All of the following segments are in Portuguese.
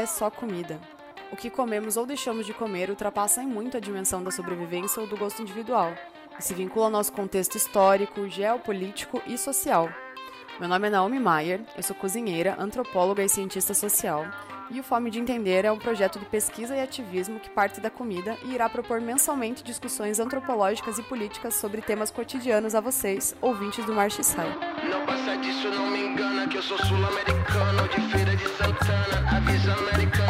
é só comida. O que comemos ou deixamos de comer ultrapassa em muito a dimensão da sobrevivência ou do gosto individual e se vincula ao nosso contexto histórico, geopolítico e social. Meu nome é Naomi Maier, eu sou cozinheira, antropóloga e cientista social, e o Fome de Entender é um projeto de pesquisa e ativismo que parte da comida e irá propor mensalmente discussões antropológicas e políticas sobre temas cotidianos a vocês, ouvintes do Marche Sai. Não passa disso, não me engana, que eu sou sul-americano, de feira de Santana, avisa americana,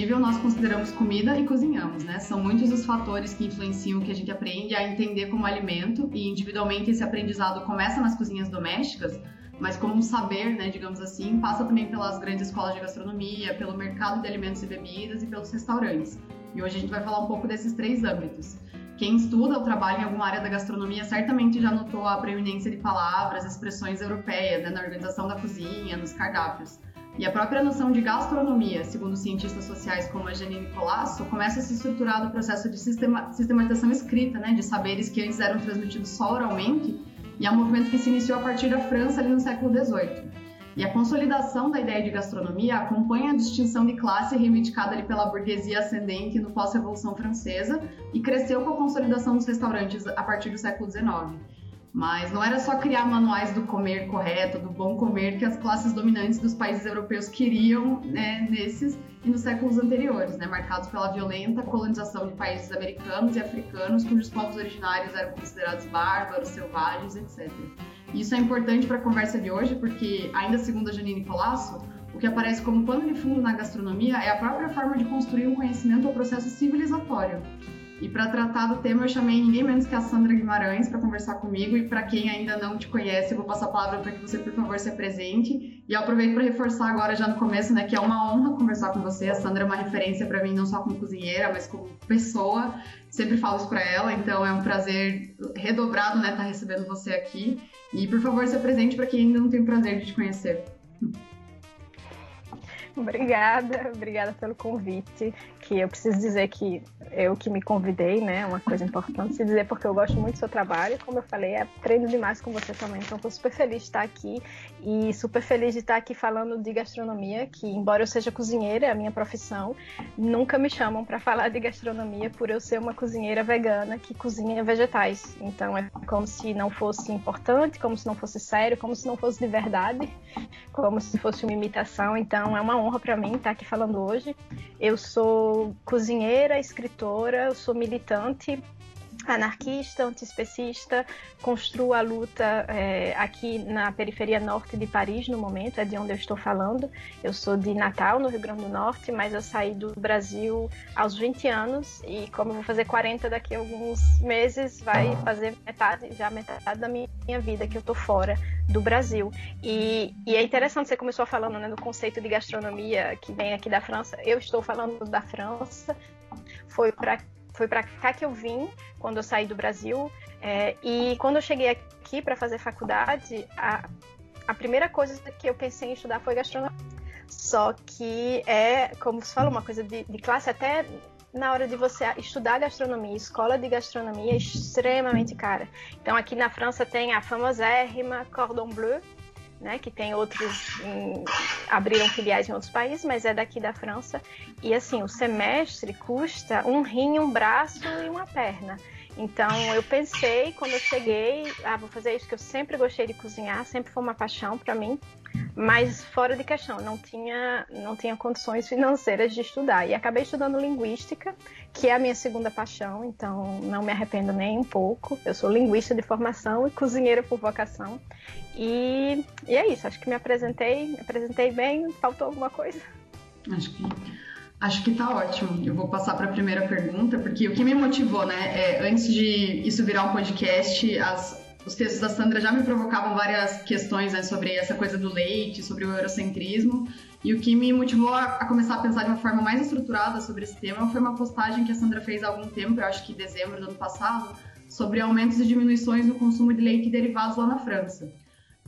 comestível nós consideramos comida e cozinhamos, né? São muitos os fatores que influenciam o que a gente aprende a entender como alimento e individualmente esse aprendizado começa nas cozinhas domésticas, mas como um saber, né, digamos assim, passa também pelas grandes escolas de gastronomia, pelo mercado de alimentos e bebidas e pelos restaurantes. E hoje a gente vai falar um pouco desses três âmbitos. Quem estuda ou trabalha em alguma área da gastronomia certamente já notou a preeminência de palavras, expressões europeias né, na organização da cozinha, nos cardápios. E a própria noção de gastronomia, segundo cientistas sociais como a Janine Colasso, começa a se estruturar do processo de sistema, sistematização escrita, né, de saberes que antes eram transmitidos só oralmente, e é um movimento que se iniciou a partir da França ali no século XVIII. E a consolidação da ideia de gastronomia acompanha a distinção de classe reivindicada ali pela burguesia ascendente no pós-revolução francesa e cresceu com a consolidação dos restaurantes a partir do século XIX. Mas não era só criar manuais do comer correto, do bom comer, que as classes dominantes dos países europeus queriam né, nesses e nos séculos anteriores, né, marcados pela violenta colonização de países americanos e africanos, cujos povos originários eram considerados bárbaros, selvagens, etc. Isso é importante para a conversa de hoje, porque, ainda segundo a Janine Colasso, o que aparece como pano de fundo na gastronomia é a própria forma de construir um conhecimento ou processo civilizatório. E para tratar do tema, eu chamei ninguém menos que a Sandra Guimarães para conversar comigo. E para quem ainda não te conhece, eu vou passar a palavra para que você, por favor, se apresente. E aproveito para reforçar agora, já no começo, né, que é uma honra conversar com você. A Sandra é uma referência para mim, não só como cozinheira, mas como pessoa. Sempre falo isso para ela, então é um prazer redobrado, né, estar tá recebendo você aqui. E, por favor, se apresente para quem ainda não tem o prazer de te conhecer. Obrigada, obrigada pelo convite. Que eu preciso dizer que eu que me convidei, né? Uma coisa importante se dizer porque eu gosto muito do seu trabalho. Como eu falei, aprendo demais com você também. Então, estou super feliz de estar aqui e super feliz de estar aqui falando de gastronomia. Que, embora eu seja cozinheira, é a minha profissão, nunca me chamam para falar de gastronomia por eu ser uma cozinheira vegana que cozinha vegetais. Então, é como se não fosse importante, como se não fosse sério, como se não fosse de verdade, como se fosse uma imitação. Então, é uma honra para mim estar aqui falando hoje. Eu sou cozinheira, escritora, eu sou militante anarquista, antiespecista, construo a luta é, aqui na periferia norte de Paris no momento, é de onde eu estou falando. Eu sou de Natal, no Rio Grande do Norte, mas eu saí do Brasil aos 20 anos e como eu vou fazer 40 daqui a alguns meses, vai fazer metade, já metade da minha vida que eu tô fora do Brasil. E, e é interessante, você começou falando né, do conceito de gastronomia que vem aqui da França. Eu estou falando da França, foi para foi para cá que eu vim quando eu saí do Brasil. É, e quando eu cheguei aqui para fazer faculdade, a, a primeira coisa que eu pensei em estudar foi gastronomia. Só que é, como você falou, uma coisa de, de classe até na hora de você estudar gastronomia, escola de gastronomia é extremamente cara. Então aqui na França tem a famosérrima Cordon Bleu, né, que tem outros em, abriram filiais em outros países, mas é daqui da França. E assim, o semestre custa um rim, um braço e uma perna. Então eu pensei quando eu cheguei, ah, vou fazer isso que eu sempre gostei de cozinhar, sempre foi uma paixão para mim, mas fora de questão, não tinha não tinha condições financeiras de estudar e acabei estudando linguística, que é a minha segunda paixão, então não me arrependo nem um pouco. Eu sou linguista de formação e cozinheira por vocação. E, e é isso, acho que me apresentei, me apresentei bem, faltou alguma coisa? Acho que Acho que tá ótimo. Eu vou passar para a primeira pergunta, porque o que me motivou, né, é, antes de isso virar um podcast, as, os textos da Sandra já me provocavam várias questões né, sobre essa coisa do leite, sobre o eurocentrismo. E o que me motivou a, a, começar a pensar de uma forma mais estruturada sobre esse tema foi uma postagem que a Sandra fez há algum tempo, eu acho que em dezembro do ano passado, sobre aumentos e diminuições no consumo de leite e derivados lá na França.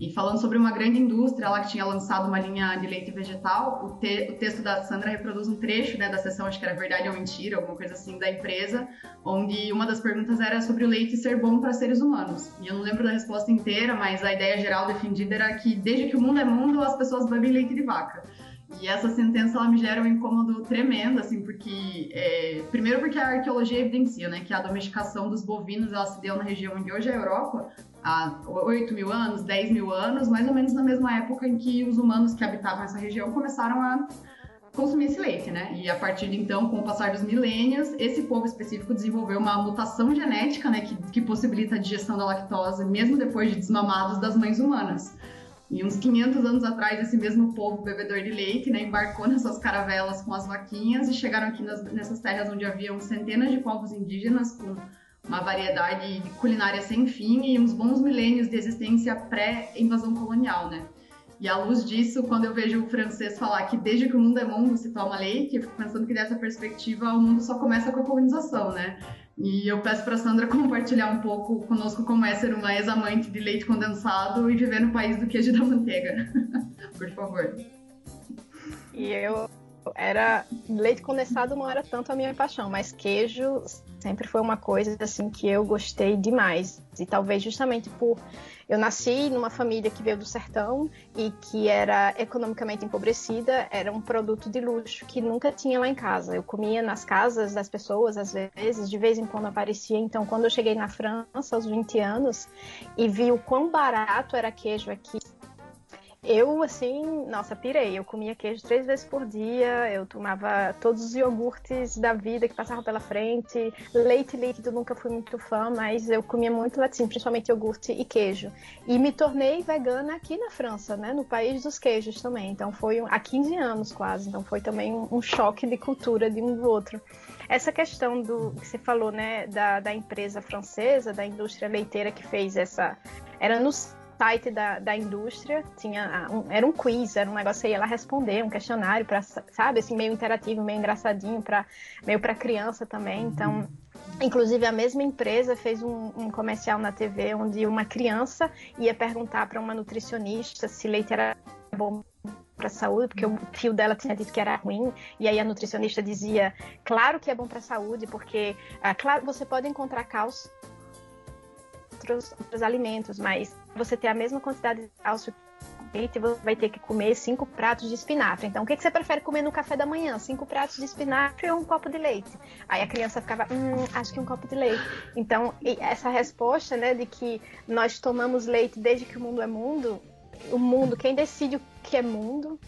E falando sobre uma grande indústria lá que tinha lançado uma linha de leite vegetal, o, te, o texto da Sandra reproduz um trecho né, da sessão, acho que era Verdade ou Mentira, alguma coisa assim, da empresa, onde uma das perguntas era sobre o leite ser bom para seres humanos. E eu não lembro da resposta inteira, mas a ideia geral defendida era que desde que o mundo é mundo, as pessoas bebem leite de vaca. E essa sentença ela me gera um incômodo tremendo, assim, porque é, primeiro porque a arqueologia evidencia, né, que a domesticação dos bovinos ela se deu na região onde hoje é a Europa há 8 mil anos, 10 mil anos, mais ou menos na mesma época em que os humanos que habitavam essa região começaram a consumir esse leite, né? E a partir de então, com o passar dos milênios, esse povo específico desenvolveu uma mutação genética, né, que, que possibilita a digestão da lactose, mesmo depois de desmamados das mães humanas. E uns 500 anos atrás, esse mesmo povo bebedor de leite né, embarcou nessas caravelas com as vaquinhas e chegaram aqui nas, nessas terras onde haviam centenas de povos indígenas com uma variedade de culinária sem fim e uns bons milênios de existência pré-invasão colonial, né? E à luz disso, quando eu vejo o francês falar que desde que o mundo é mundo se toma leite, eu fico pensando que dessa perspectiva o mundo só começa com a colonização, né? E eu peço para Sandra compartilhar um pouco conosco como é ser uma ex-amante de leite condensado e viver no país do queijo e da manteiga. Por favor. E eu era leite condensado não era tanto a minha paixão, mas queijo sempre foi uma coisa assim que eu gostei demais. E talvez justamente por eu nasci numa família que veio do sertão e que era economicamente empobrecida, era um produto de luxo que nunca tinha lá em casa. Eu comia nas casas das pessoas, às vezes, de vez em quando aparecia. Então, quando eu cheguei na França aos 20 anos e vi o quão barato era queijo aqui, eu, assim, nossa, pirei. Eu comia queijo três vezes por dia, eu tomava todos os iogurtes da vida que passavam pela frente. Leite líquido nunca fui muito fã, mas eu comia muito latim, principalmente iogurte e queijo. E me tornei vegana aqui na França, né? No país dos queijos também. Então foi há 15 anos quase. Então foi também um, choque de cultura de um do outro. Essa questão do que você falou, né, da, da empresa francesa, da indústria leiteira que fez essa. Era nos site da, da indústria, tinha um, era um quiz, era um negócio, você ia lá responder, um questionário, para sabe, assim, meio interativo, meio engraçadinho, pra, meio para criança também. Uhum. Então, Inclusive, a mesma empresa fez um, um, comercial na TV onde uma criança ia perguntar para uma nutricionista se leite era bom para a saúde, porque o fio dela tinha dito que era ruim, e aí a nutricionista dizia: claro que é bom para a saúde, porque, ah, claro, você pode encontrar cálcio outros, outros alimentos, mas você ter a mesma quantidade de cálcio leite, você vai ter que comer cinco pratos de espinafre. Então, o que, que você prefere comer no café da manhã? Cinco pratos de espinafre ou um copo de leite? Aí a criança ficava, hum, acho que um copo de leite. Então, essa resposta, né, de que nós tomamos leite desde que o mundo é mundo, o mundo, quem decide o que é mundo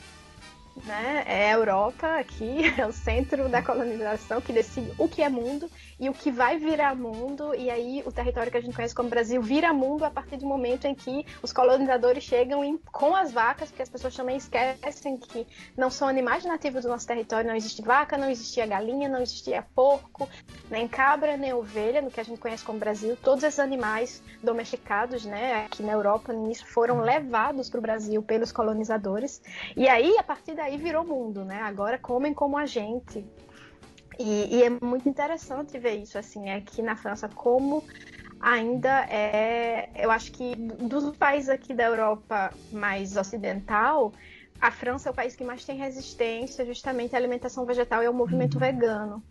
né? É a Europa aqui, é o centro da colonização que decide o que é mundo e o que vai virar mundo. E aí o território que a gente conhece como Brasil vira mundo a partir do momento em que os colonizadores chegam em, com as vacas, porque as pessoas também esquecem que não são animais nativos do nosso território. Não existe vaca, não existia galinha, não existia porco, nem cabra, nem ovelha, no que a gente conhece como Brasil. Todos esses animais domesticados, né, aqui na Europa, nisso, foram levados para o Brasil pelos colonizadores. E aí, a partir daí, virou mundo, né? Agora comem como a gente. E, e, é muito interessante ver isso, assim, aqui na França, como ainda é. Eu acho que dos países aqui da Europa mais ocidental, a França é o país que mais tem resistência justamente à alimentação vegetal e ao movimento uhum. vegano.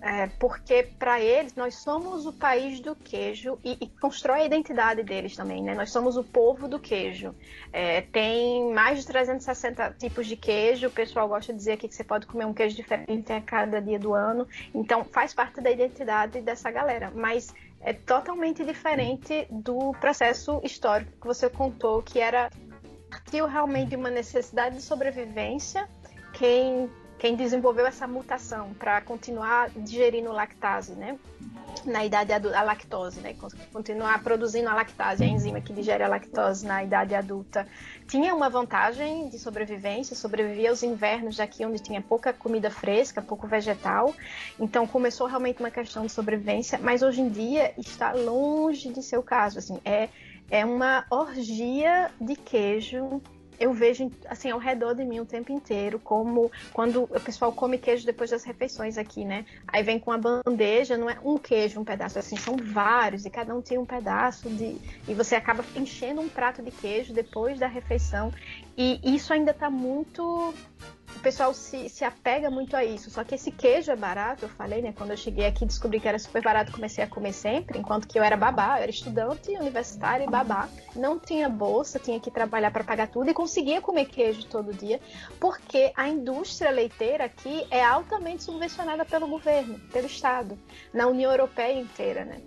É, porque para eles nós somos o país do queijo e, e, constrói a identidade deles também, né? Nós somos o povo do queijo. É, tem mais de 360 tipos de queijo. O pessoal gosta de dizer aqui que você pode comer um queijo diferente a cada dia do ano. Então faz parte da identidade dessa galera. Mas é totalmente diferente do processo histórico que você contou, que era partiu realmente de uma necessidade de sobrevivência. Quem quem desenvolveu essa mutação para continuar digerindo lactase, né? Na idade adulta, a lactose, né? Continuar produzindo a lactase, a enzima que digere a lactose na idade adulta, tinha uma vantagem de sobrevivência, sobrevivia aos invernos daqui onde tinha pouca comida fresca, pouco vegetal. Então começou realmente uma questão de sobrevivência, mas hoje em dia está longe de ser o caso. Assim, é, é uma orgia de queijo eu vejo assim ao redor de mim o tempo inteiro, como quando o pessoal come queijo depois das refeições aqui, né? Aí vem com a bandeja, não é um queijo, um pedaço, assim, são vários, e cada um tem um pedaço de. E você acaba enchendo um prato de queijo depois da refeição. E isso ainda está muito o pessoal se, se apega muito a isso. Só que esse queijo é barato, eu falei, né? Quando eu cheguei aqui, descobri que era super barato, comecei a comer sempre, enquanto que eu era babá, eu era estudante universitária e babá. Não tinha bolsa, tinha que trabalhar para pagar tudo e conseguia comer queijo todo dia, porque a indústria leiteira aqui é altamente subvencionada pelo governo, pelo Estado, na União Europeia inteira, né?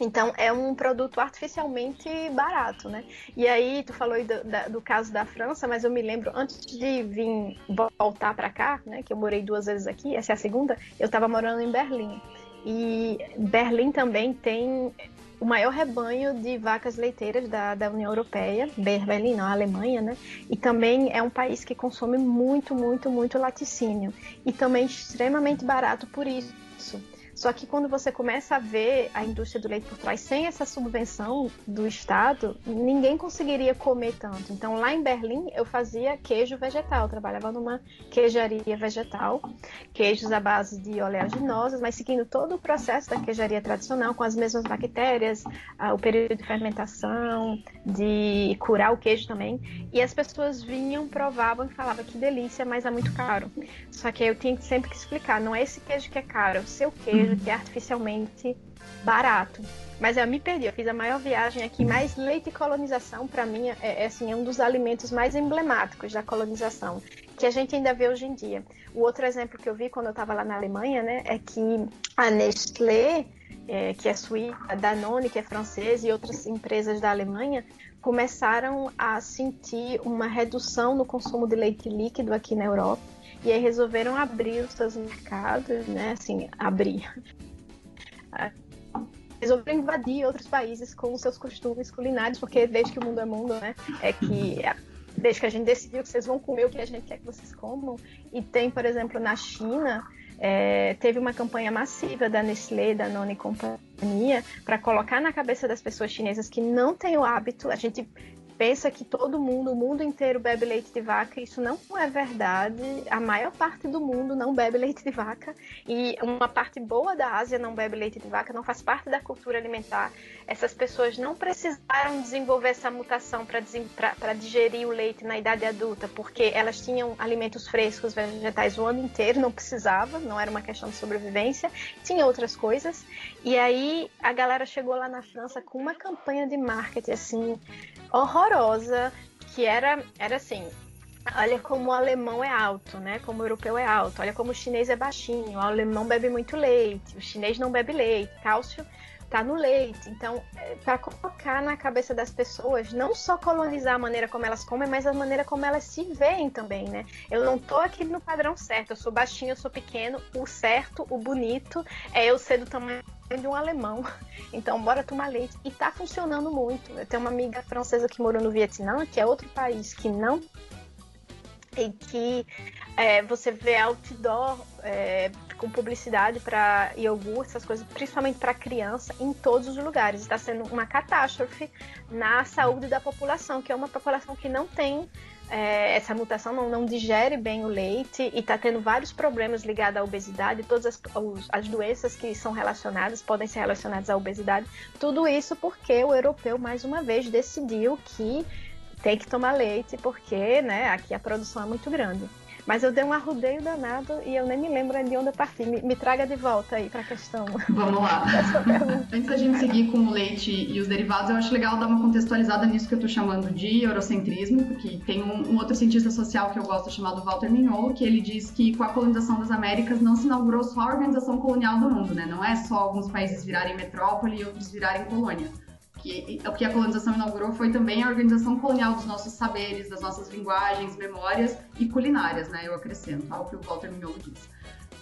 Então é um produto artificialmente barato, né? E aí tu falou do, da, do, caso da França, mas eu me lembro antes de vir voltar para cá, né? Que eu morei duas vezes aqui, essa é a segunda. Eu estava morando em Berlim e Berlim também tem o maior rebanho de vacas leiteiras da, da União Europeia, Berlim, não, a Alemanha, né? E também é um país que consome muito, muito, muito laticínio e também extremamente barato por isso. Só que quando você começa a ver a indústria do leite por trás, sem essa subvenção do Estado, ninguém conseguiria comer tanto. Então, lá em Berlim, eu fazia queijo vegetal, trabalhava numa queijaria vegetal, queijos à base de oleaginosas, mas seguindo todo o processo da queijaria tradicional, com as mesmas bactérias, o período de fermentação, de curar o queijo também. E as pessoas vinham, provavam e falavam que delícia, mas é muito caro. Só que eu tinha sempre que explicar, não é esse queijo que é caro, é o seu queijo queijo que é artificialmente barato. Mas eu me perdi, eu fiz a maior viagem aqui, mas leite e colonização, para mim, é, é, assim, é um dos alimentos mais emblemáticos da colonização, que a gente ainda vê hoje em dia. O outro exemplo que eu vi quando eu estava lá na Alemanha, né, é que a Nestlé, é, que é suíça, a Danone, que é francesa, e outras empresas da Alemanha, começaram a sentir uma redução no consumo de leite líquido aqui na Europa e aí resolveram abrir os seus mercados, né? Assim, abrir. Resolveram invadir outros países com os seus costumes culinários, porque desde que o mundo é mundo, né? É que desde que a gente decidiu que vocês vão comer o que a gente quer que vocês comam. E tem, por exemplo, na China, é, teve uma campanha massiva da Nestlé, da Noni Companhia, para colocar na cabeça das pessoas chinesas que não têm o hábito. A gente pensa que todo mundo, o mundo inteiro bebe leite de vaca. Isso não é verdade. A maior parte do mundo não bebe leite de vaca e uma parte boa da Ásia não bebe leite de vaca, não faz parte da cultura alimentar. Essas pessoas não precisaram desenvolver essa mutação para digerir o leite na idade adulta, porque elas tinham alimentos frescos, vegetais o ano inteiro, não precisava, não era uma questão de sobrevivência, tinha outras coisas. E aí a galera chegou lá na França com uma campanha de marketing assim horrorosa, que era, era assim, olha como o alemão é alto, né? Como o europeu é alto. Olha como o chinês é baixinho. O alemão bebe muito leite. O chinês não bebe leite. Cálcio tá no leite. Então, é, para colocar na cabeça das pessoas, não só colonizar a maneira como elas comem, mas a maneira como elas se veem também, né? Eu não tô aqui no padrão certo. Eu sou baixinho, eu sou pequeno. O certo, o bonito é eu ser do tamanho de um alemão. Então, bora tomar leite. E tá funcionando muito. Eu tenho uma amiga francesa que morou no Vietnã, que é outro país que não. E que é, você vê outdoor é, com publicidade para iogurte, essas coisas, principalmente para criança, em todos os lugares. Está sendo uma catástrofe na saúde da população, que é uma população que não tem é, essa mutação não, não, digere bem o leite e está tendo vários problemas ligados à obesidade, todas as, as, doenças que são relacionadas podem ser relacionadas à obesidade. Tudo isso porque o europeu, mais uma vez, decidiu que tem que tomar leite, porque né, aqui a produção é muito grande. Mas eu dei um arrudeio danado e eu nem me lembro de onde eu parti. Me, me traga de volta aí para a questão. Vamos lá. Antes da gente seguir com o leite e os derivados, eu acho legal dar uma contextualizada nisso que eu estou chamando de eurocentrismo, porque tem um, um, outro cientista social que eu gosto chamado Walter Mignolo, que ele diz que com a colonização das Américas não se inaugurou só a organização colonial do mundo, né? Não é só alguns países virarem metrópole e outros virarem colônia que o que a colonização inaugurou foi também a organização colonial dos nossos saberes, das nossas linguagens, memórias e culinárias, né? Eu acrescento, ao que o Walter Mignolo diz.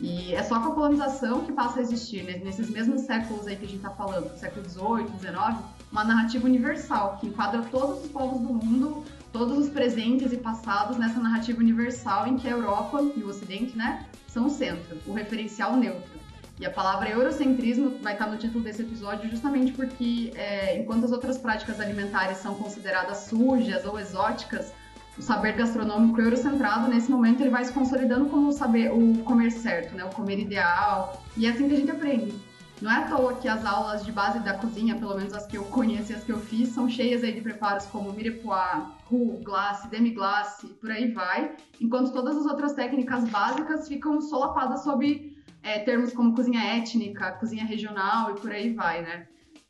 E é só com a colonização que passa a existir, né? nesses mesmos séculos aí que a gente está falando, século XVIII, XIX, uma narrativa universal que enquadra todos os povos do mundo, todos os presentes e passados nessa narrativa universal em que a Europa e o Ocidente, né, são o centro, o referencial neutro. E a palavra eurocentrismo vai estar no título desse episódio justamente porque, é, enquanto as outras práticas alimentares são consideradas sujas ou exóticas, o saber gastronômico eurocentrado, nesse momento, ele vai se consolidando como o saber, o comer certo, né? O comer ideal. E é assim que a gente aprende. Não é à toa que as aulas de base da cozinha, pelo menos as que eu conheço e as que eu fiz, são cheias aí de preparos como mirepoix, roux, glace, demi-glace, por aí vai, enquanto todas as outras técnicas básicas ficam solapadas sob é, termos como cozinha étnica, cozinha regional e por aí vai, né?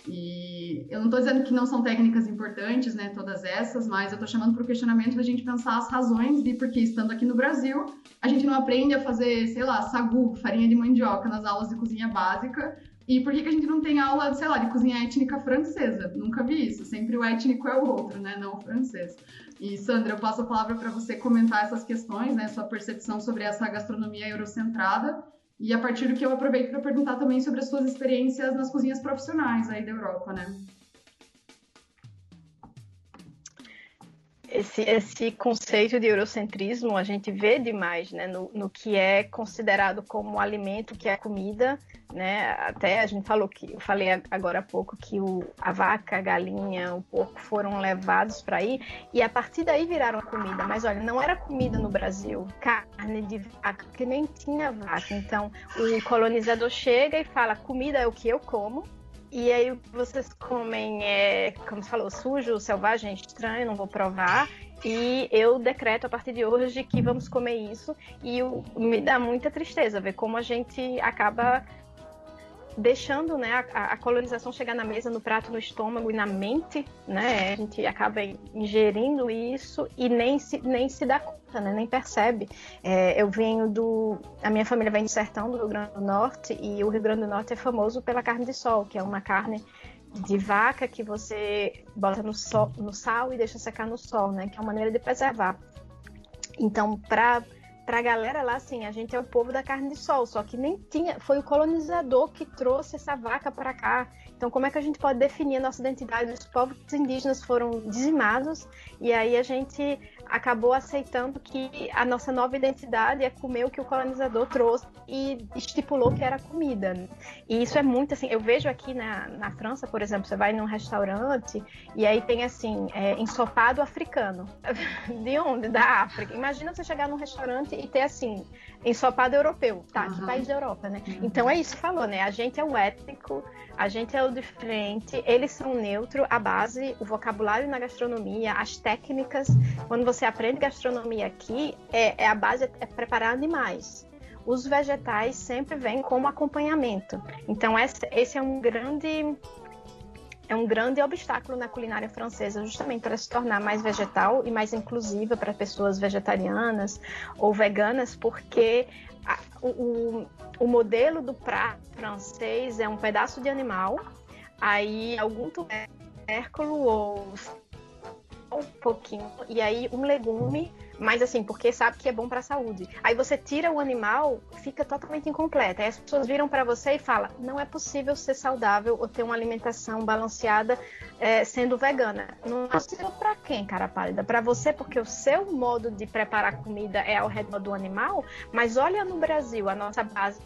E eu não estou dizendo que não são técnicas importantes, né, todas essas, mas eu estou chamando para o questionamento da gente pensar as razões de por que, estando aqui no Brasil, a gente não aprende a fazer, sei lá, sagu, farinha de mandioca nas aulas de cozinha básica, e por que, que a gente não tem aula, sei lá, de cozinha étnica francesa? Nunca vi isso. Sempre o étnico é o outro, né? Não o francês. E, Sandra, eu passo a palavra para você comentar essas questões, né? Sua percepção sobre essa gastronomia eurocentrada. E a partir do que eu aproveito para perguntar também sobre as suas experiências nas cozinhas profissionais aí da Europa, né? Esse, esse conceito de eurocentrismo a gente vê demais né, no, no que é considerado como alimento, que é comida. Né? Até a gente falou que eu falei agora há pouco que o, a vaca, a galinha, o porco foram levados para aí e a partir daí viraram comida. Mas olha, não era comida no Brasil, carne de vaca, que nem tinha vaca. Então o colonizador chega e fala: comida é o que eu como, e aí vocês comem, é, como você falou, sujo, selvagem, estranho, não vou provar. E eu decreto a partir de hoje que vamos comer isso. E o, me dá muita tristeza ver como a gente acaba deixando né, a, a, colonização chegar na mesa, no prato, no estômago e na mente, né? A gente acaba ingerindo isso e nem se, nem se dá conta, né? Nem percebe. É, eu venho do... A minha família vem do sertão do Rio Grande do Norte e o Rio Grande do Norte é famoso pela carne de sol, que é uma carne de vaca que você bota no, sol, no sal e deixa secar no sol, né? Que é uma maneira de preservar. Então, para pra galera lá, assim, a gente é o povo da carne de sol, só que nem tinha, foi o colonizador que trouxe essa vaca para cá. Então, como é que a gente pode definir a nossa identidade? Os povos indígenas foram dizimados e aí a gente acabou aceitando que a nossa nova identidade é comer o que o colonizador trouxe e estipulou que era comida. E isso é muito assim. Eu vejo aqui na, na França, por exemplo, você vai num restaurante e aí tem assim, é, ensopado africano. De onde? Da África. Imagina você chegar num restaurante e ter assim, ensopado europeu. Tá, uhum. que país da Europa, né? Uhum. Então é isso que falou, né? A gente é o étnico, a gente é o diferente, eles são neutro, a base, o vocabulário na gastronomia, as técnicas. Quando você aprende gastronomia aqui, é, é a base é preparar animais. Os vegetais sempre vêm como acompanhamento. Então esse, esse é um grande é um grande obstáculo na culinária francesa, justamente para se tornar mais vegetal e mais inclusiva para pessoas vegetarianas ou veganas, porque a, o, o modelo do prato francês é um pedaço de animal, aí algum tubérculo ou um pouquinho, e aí um legume mas assim, porque sabe que é bom para a saúde. Aí você tira o animal, fica totalmente incompleta. Aí as pessoas viram para você e falam: não é possível ser saudável ou ter uma alimentação balanceada é, sendo vegana. Não é possível para quem, cara pálida? Para você, porque o seu modo de preparar comida é ao redor do animal. Mas olha no Brasil, a nossa base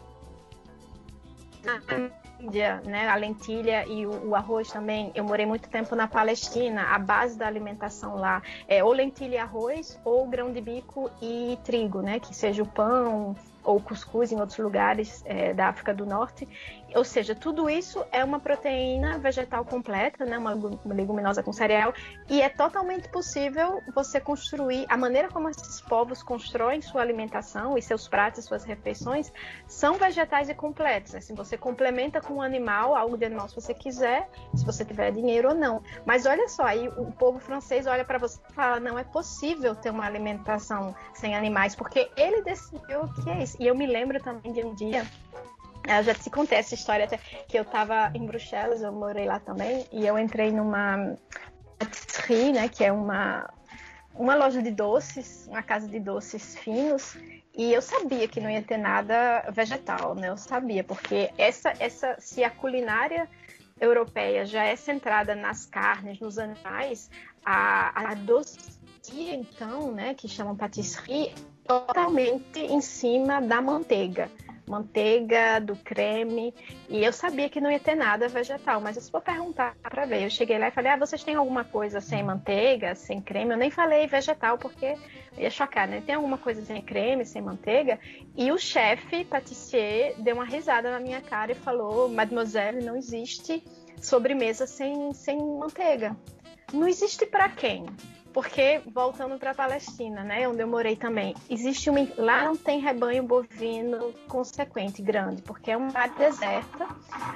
Né, a lentilha e o, o, arroz também. Eu morei muito tempo na Palestina. A base da alimentação lá é ou lentilha e arroz ou grão de bico e trigo, né, que seja o pão, ou cuscuz em outros lugares é, da África do Norte. Ou seja, tudo isso é uma proteína vegetal completa, né, uma leguminosa com cereal, e é totalmente possível você construir a maneira como esses povos constroem sua alimentação e seus pratos, suas refeições, são vegetais e completos. Assim, você complementa com um animal, algo de animal se você quiser, se você tiver dinheiro ou não. Mas olha só, aí o povo francês olha para você e fala: não é possível ter uma alimentação sem animais, porque ele decidiu que é isso. E eu me lembro também de um dia eu já te contei essa história até que eu estava em Bruxelas, eu morei lá também, e eu entrei numa patisserie, né, que é uma, uma loja de doces, uma casa de doces finos, e eu sabia que não ia ter nada vegetal, né? Eu sabia, porque essa, essa se a culinária europeia já é centrada nas carnes, nos animais, a, a doceria, então, né, que chamam patisserie, totalmente em cima da manteiga. Manteiga, do creme, e eu sabia que não ia ter nada vegetal, mas eu vou perguntar para ver. Eu cheguei lá e falei: "Ah, vocês têm alguma coisa sem manteiga, sem creme?" Eu nem falei vegetal porque ia chocar, né? Tem alguma coisa sem creme, sem manteiga? E o chefe patissier deu uma risada na minha cara e falou: "Mademoiselle, não existe sobremesa sem sem manteiga." Não existe para quem? Porque, voltando para a Palestina, né, onde eu morei também, existe uma. Lá não tem rebanho bovino consequente, grande, porque é uma área deserta,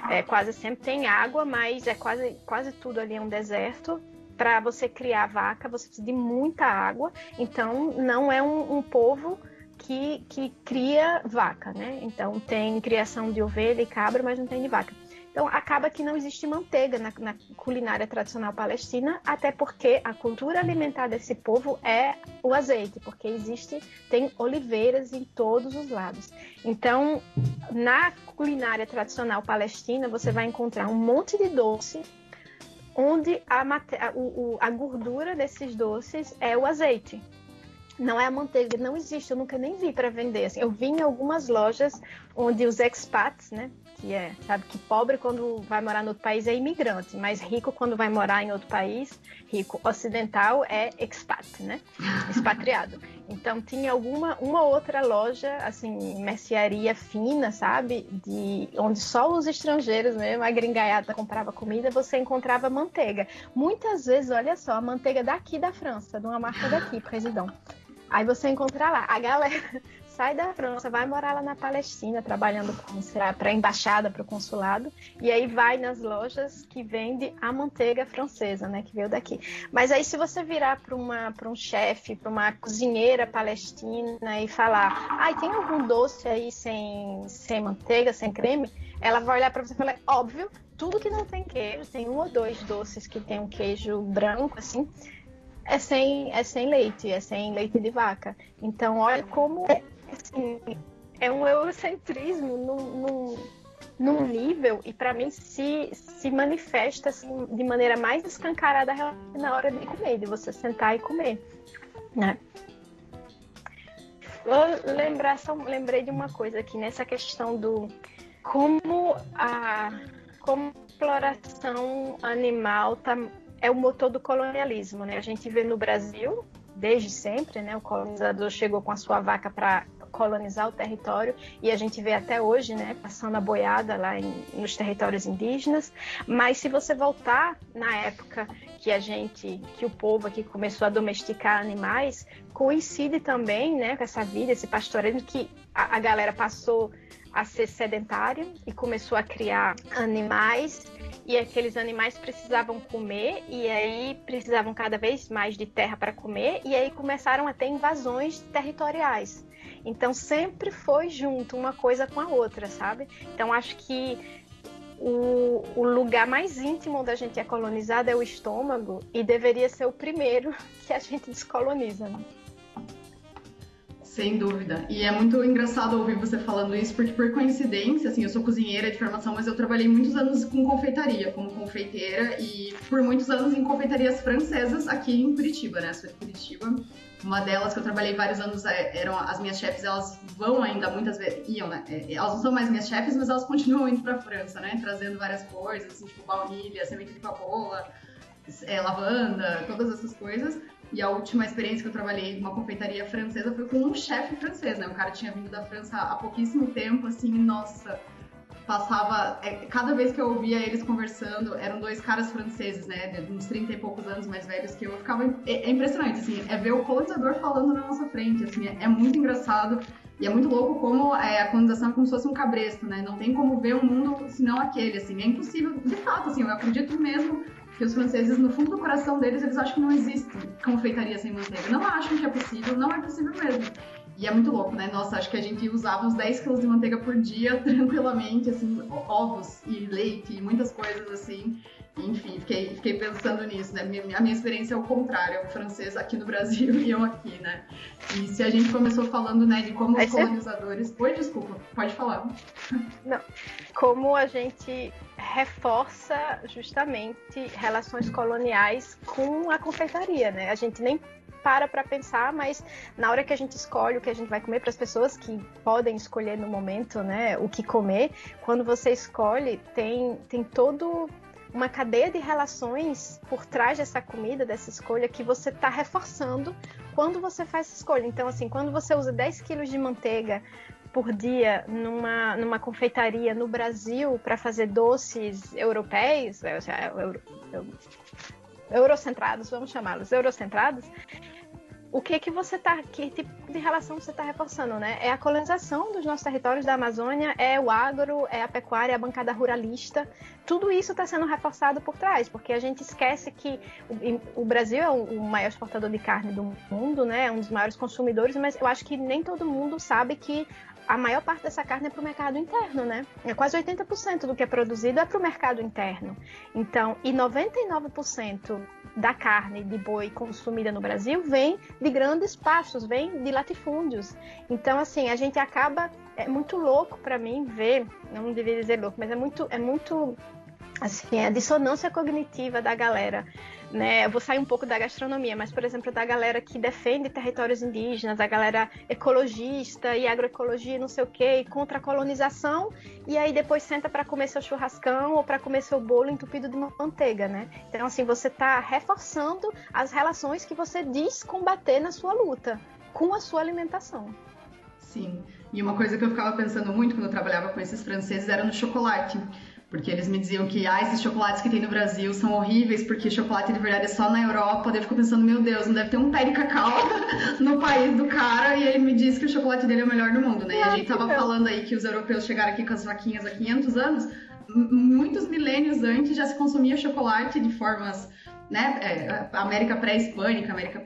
é, quase sempre tem água, mas é quase, quase tudo ali é um deserto. Para você criar vaca, você precisa de muita água, então não é um, um povo que, que cria vaca, né? Então tem criação de ovelha e cabra, mas não tem de vaca. Então, acaba que não existe manteiga na, na, culinária tradicional palestina, até porque a cultura alimentar desse povo é o azeite, porque existe, tem oliveiras em todos os lados. Então, na culinária tradicional palestina, você vai encontrar um monte de doce, onde a, a, o, a gordura desses doces é o azeite não é a manteiga, não existe, eu nunca nem vi para vender. Assim, eu vi em algumas lojas onde os expats, né, que é, sabe, que pobre quando vai morar no outro país é imigrante, mas rico quando vai morar em outro país, rico ocidental é expat, né? Expatriado. Então tinha alguma uma outra loja, assim, mercearia fina, sabe, de onde só os estrangeiros mesmo, a gringaiada comprava comida, você encontrava manteiga. Muitas vezes, olha só, a manteiga daqui da França, de uma marca daqui, Presidão. Aí você encontra lá, a galera sai da França, vai morar lá na Palestina, trabalhando para a embaixada, para o consulado, e aí vai nas lojas que vende a manteiga francesa, né, que veio daqui. Mas aí se você virar para um chefe, para uma cozinheira palestina e falar, ai, ah, tem algum doce aí sem, sem manteiga, sem creme? Ela vai olhar para você e falar, óbvio, tudo que não tem queijo, tem um ou dois doces que tem um queijo branco, assim, é sem, é sem leite, é sem leite de vaca. Então, olha como assim, é um eurocentrismo num, num, num nível e para mim se, se manifesta assim, de maneira mais escancarada na hora de comer, de você sentar e comer, né? Vou lembrar, só lembrei de uma coisa aqui nessa questão do como a como a exploração animal tá, é o motor do colonialismo, né? A gente vê no Brasil desde sempre, né? O colonizador chegou com a sua vaca para colonizar o território e a gente vê até hoje, né, passando a boiada lá em, nos territórios indígenas. Mas se você voltar na época que a gente, que o povo aqui começou a domesticar animais, coincide também, né, com essa vida, esse pastoreio que a, a galera passou a ser sedentária e começou a criar animais e aqueles animais precisavam comer e aí precisavam cada vez mais de terra para comer e aí começaram a ter invasões territoriais. Então sempre foi junto uma coisa com a outra, sabe? Então acho que o, o, lugar mais íntimo da gente é colonizado é o estômago e deveria ser o primeiro que a gente descoloniza. Né? Sem dúvida. E é muito engraçado ouvir você falando isso, porque por coincidência, assim, eu sou cozinheira de formação, mas eu trabalhei muitos anos com confeitaria, como confeiteira, e por muitos anos em confeitarias francesas aqui em Curitiba, né? Sou de Curitiba. Uma delas que eu trabalhei vários anos é, eram as minhas chefes, elas vão ainda muitas vezes, iam, né? É, elas não são mais minhas chefes, mas elas continuam indo pra França, né? Trazendo várias coisas, assim, tipo baunilha, semente de papoula, é, lavanda, todas essas coisas. E a última experiência que eu trabalhei numa confeitaria francesa foi com um chefe francês, né? O cara tinha vindo da França há pouquíssimo tempo, assim, nossa, passava. É, cada vez que eu ouvia eles conversando, eram dois caras franceses, né? Uns 30 e poucos anos mais velhos que eu, eu ficava. É, é, impressionante, assim, é ver o colonizador falando na nossa frente, assim, é, é muito engraçado. E é muito louco como é, a colonização é como se fosse um cabresto, né? Não tem como ver o um mundo senão aquele, assim. É impossível, de fato, assim, eu acredito mesmo que os franceses, no fundo do coração deles, eles acham que não existe confeitaria sem manteiga. Não acham que é possível, não é possível mesmo. E é muito louco, né? Nossa, acho que a gente usava uns 10 quilos de manteiga por dia tranquilamente, assim, ovos e leite e muitas coisas assim. Enfim, fiquei, fiquei pensando nisso, né? Minha, a minha experiência é o contrário, é o francês aqui no Brasil e eu aqui, né? E se a gente começou falando, né, de como os colonizadores. Você... Oi, desculpa, pode falar. Não. Como a gente reforça justamente relações coloniais com a confeitaria, né? A gente nem para para pensar, mas na hora que a gente escolhe o que a gente vai comer para as pessoas que podem escolher no momento, né, o que comer, quando você escolhe, tem tem todo uma cadeia de relações por trás dessa comida, dessa escolha, que você está reforçando quando você faz essa escolha. Então, assim, quando você usa 10 quilos de manteiga por dia numa, numa confeitaria no Brasil para fazer doces europeus, é, euro, eurocentrados, vamos chamá-los eurocentrados, o que que você tá, que tipo de relação você está reforçando, né? É a colonização dos nossos territórios da Amazônia, é o agro, é a pecuária, a bancada ruralista, tudo isso está sendo reforçado por trás, porque a gente esquece que o, o Brasil é o, o, maior exportador de carne do mundo, né? É um dos maiores consumidores, mas eu acho que nem todo mundo sabe que a maior parte dessa carne é para o mercado interno, né? É quase 80% do que é produzido é para o mercado interno. Então, e 99% da carne de boi consumida no Brasil vem de grandes pastos, vem de latifúndios. Então, assim, a gente acaba é muito louco para mim ver, não deveria dizer louco, mas é muito é muito assim, a dissonância cognitiva da galera né? Eu vou sair um pouco da gastronomia, mas, por exemplo, da galera que defende territórios indígenas, a galera ecologista e agroecologia, não sei o quê, e contra a colonização, e aí depois senta para comer seu churrascão ou para comer seu bolo entupido de manteiga, né? Então, assim, você está reforçando as relações que você diz combater na sua luta com a sua alimentação. Sim. E uma coisa que eu ficava pensando muito quando eu trabalhava com esses franceses era no chocolate porque eles me diziam que ah, esses chocolates que tem no Brasil são horríveis, porque chocolate de verdade é só na Europa. Daí eu fico pensando, meu Deus, não deve ter um pé de cacau no país do cara. E ele me disse que o chocolate dele é o melhor do mundo, né? E a gente tava falando aí que os europeus chegaram aqui com as vaquinhas há 500 anos. Muitos milênios antes já se consumia chocolate de formas né, é, América pré-hispânica, América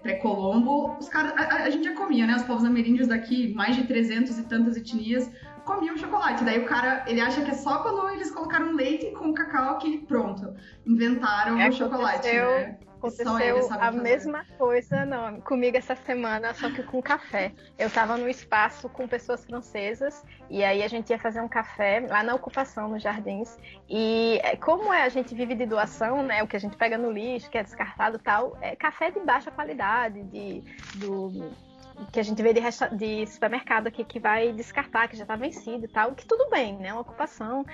pré-colombo, os caras, a, a, gente já comia, né, os povos ameríndios daqui, mais de 300 e tantas etnias, comiam chocolate. Daí o cara, ele acha que é só quando eles colocaram leite com cacau que pronto, inventaram é, o chocolate, né? Aconteceu a fazer. mesma coisa não, comigo essa semana, só que com café. Eu estava no espaço com pessoas francesas e aí a gente ia fazer um café lá na ocupação, nos jardins. E é, como é, a gente vive de doação, né? O que a gente pega no lixo, que é descartado tal, é café de baixa qualidade, de, do que a gente vê de, de supermercado aqui que vai descartar, que já está vencido e tal, que tudo bem, né? Uma ocupação.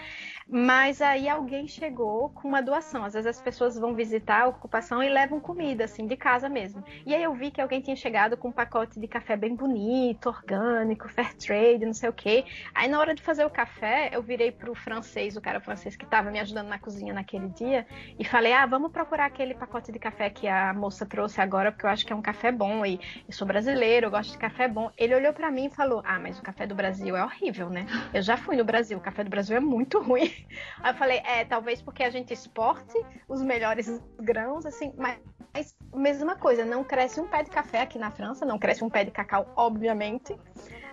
Mas aí alguém chegou com uma doação. Às vezes as pessoas vão visitar a ocupação e levam comida, assim, de casa mesmo. E aí eu vi que alguém tinha chegado com um pacote de café bem bonito, orgânico, fair trade, não sei o quê. Aí na hora de fazer o café, eu virei pro francês, o cara francês que estava me ajudando na cozinha naquele dia, e falei: ah, vamos procurar aquele pacote de café que a moça trouxe agora, porque eu acho que é um café bom. E eu sou brasileiro, eu gosto de café bom. Ele olhou para mim e falou: ah, mas o café do Brasil é horrível, né? Eu já fui no Brasil, o café do Brasil é muito ruim. Aí eu falei, é, talvez porque a gente exporte os melhores grãos, assim, mas mesma coisa, não cresce um pé de café aqui na França, não cresce um pé de cacau, obviamente,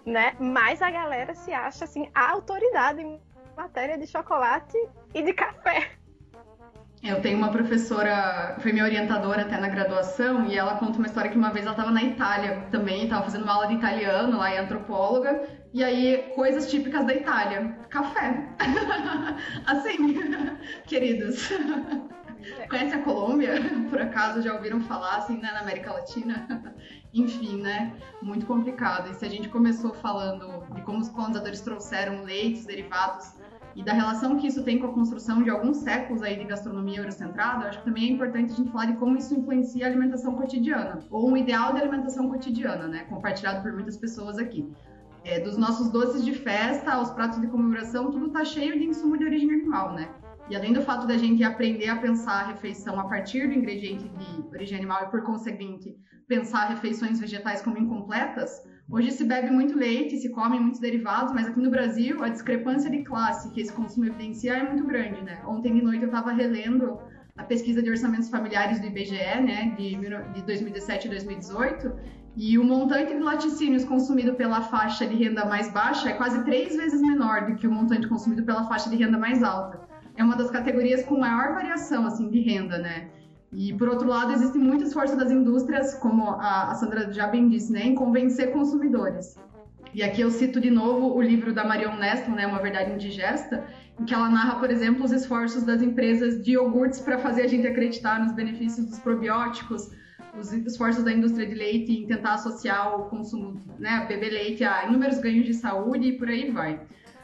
né? Mas a galera se acha assim a autoridade em matéria de chocolate e de café. Eu tenho uma professora, foi minha orientadora até na graduação, e ela conta uma história que uma vez ela estava na Itália também, estava fazendo uma aula de italiano lá, em antropóloga, e aí coisas típicas da Itália, café. assim, queridos. Conhece a Colômbia? Por acaso já ouviram falar assim, né, na América Latina? Enfim, né? Muito complicado. E se a gente começou falando de como os colonizadores trouxeram leites derivados e da relação que isso tem com a construção de alguns séculos aí de gastronomia eurocentrada, acho que também é importante a gente falar de como isso influencia a alimentação cotidiana, ou um ideal de alimentação cotidiana, né, compartilhado por muitas pessoas aqui. É, dos nossos doces de festa aos pratos de comemoração, tudo tá cheio de insumo de origem animal, né? E além do fato da gente aprender a pensar a refeição a partir do ingrediente de origem animal e, por conseguinte, pensar refeições vegetais como incompletas, Hoje se bebe muito leite, se come muitos derivados, mas aqui no Brasil a discrepância de classe que esse consumo evidencia é muito grande, né? Ontem de noite eu estava relendo a pesquisa de orçamentos familiares do IBGE, né, de, de 2017 e 2018, e o montante de laticínios consumido pela faixa de renda mais baixa é quase três vezes menor do que o montante consumido pela faixa de renda mais alta. É uma das categorias com maior variação assim de renda, né? E, por outro lado, existe muito esforço das indústrias, como a, Sandra já bem disse, né, em convencer consumidores. E aqui eu cito de novo o livro da Marion Neston, né, Uma Verdade Indigesta, em que ela narra, por exemplo, os esforços das empresas de iogurtes para fazer a gente acreditar nos benefícios dos probióticos, os esforços da indústria de leite em tentar associar o consumo, né, beber leite a inúmeros ganhos de saúde e por aí vai.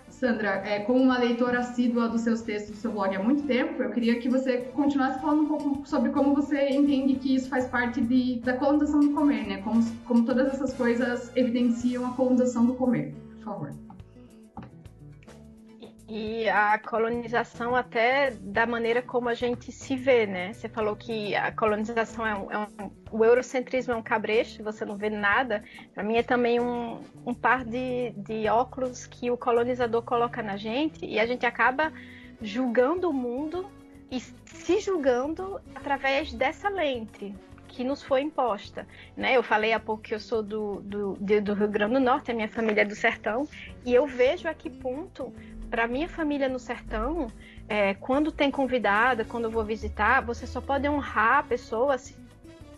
Sandra, é, como uma leitora assídua dos seus textos do seu blog há muito tempo, eu queria que você continuasse falando um pouco sobre como você entende que isso faz parte de, da colonização do comer, né? Como, como todas essas coisas evidenciam a colonização do comer. Por favor e a colonização até da maneira como a gente se vê, né? Você falou que a colonização é um, é um o eurocentrismo é um cabresto, você não vê nada. Para mim é também um, um par de, de óculos que o colonizador coloca na gente e a gente acaba julgando o mundo e se julgando através dessa lente que nos foi imposta. Né? Eu falei há pouco que eu sou do, do, do Rio Grande do Norte, a minha família é do sertão, e eu vejo a que ponto para minha família no sertão, é, quando tem convidada, quando eu vou visitar, você só pode honrar a pessoa se,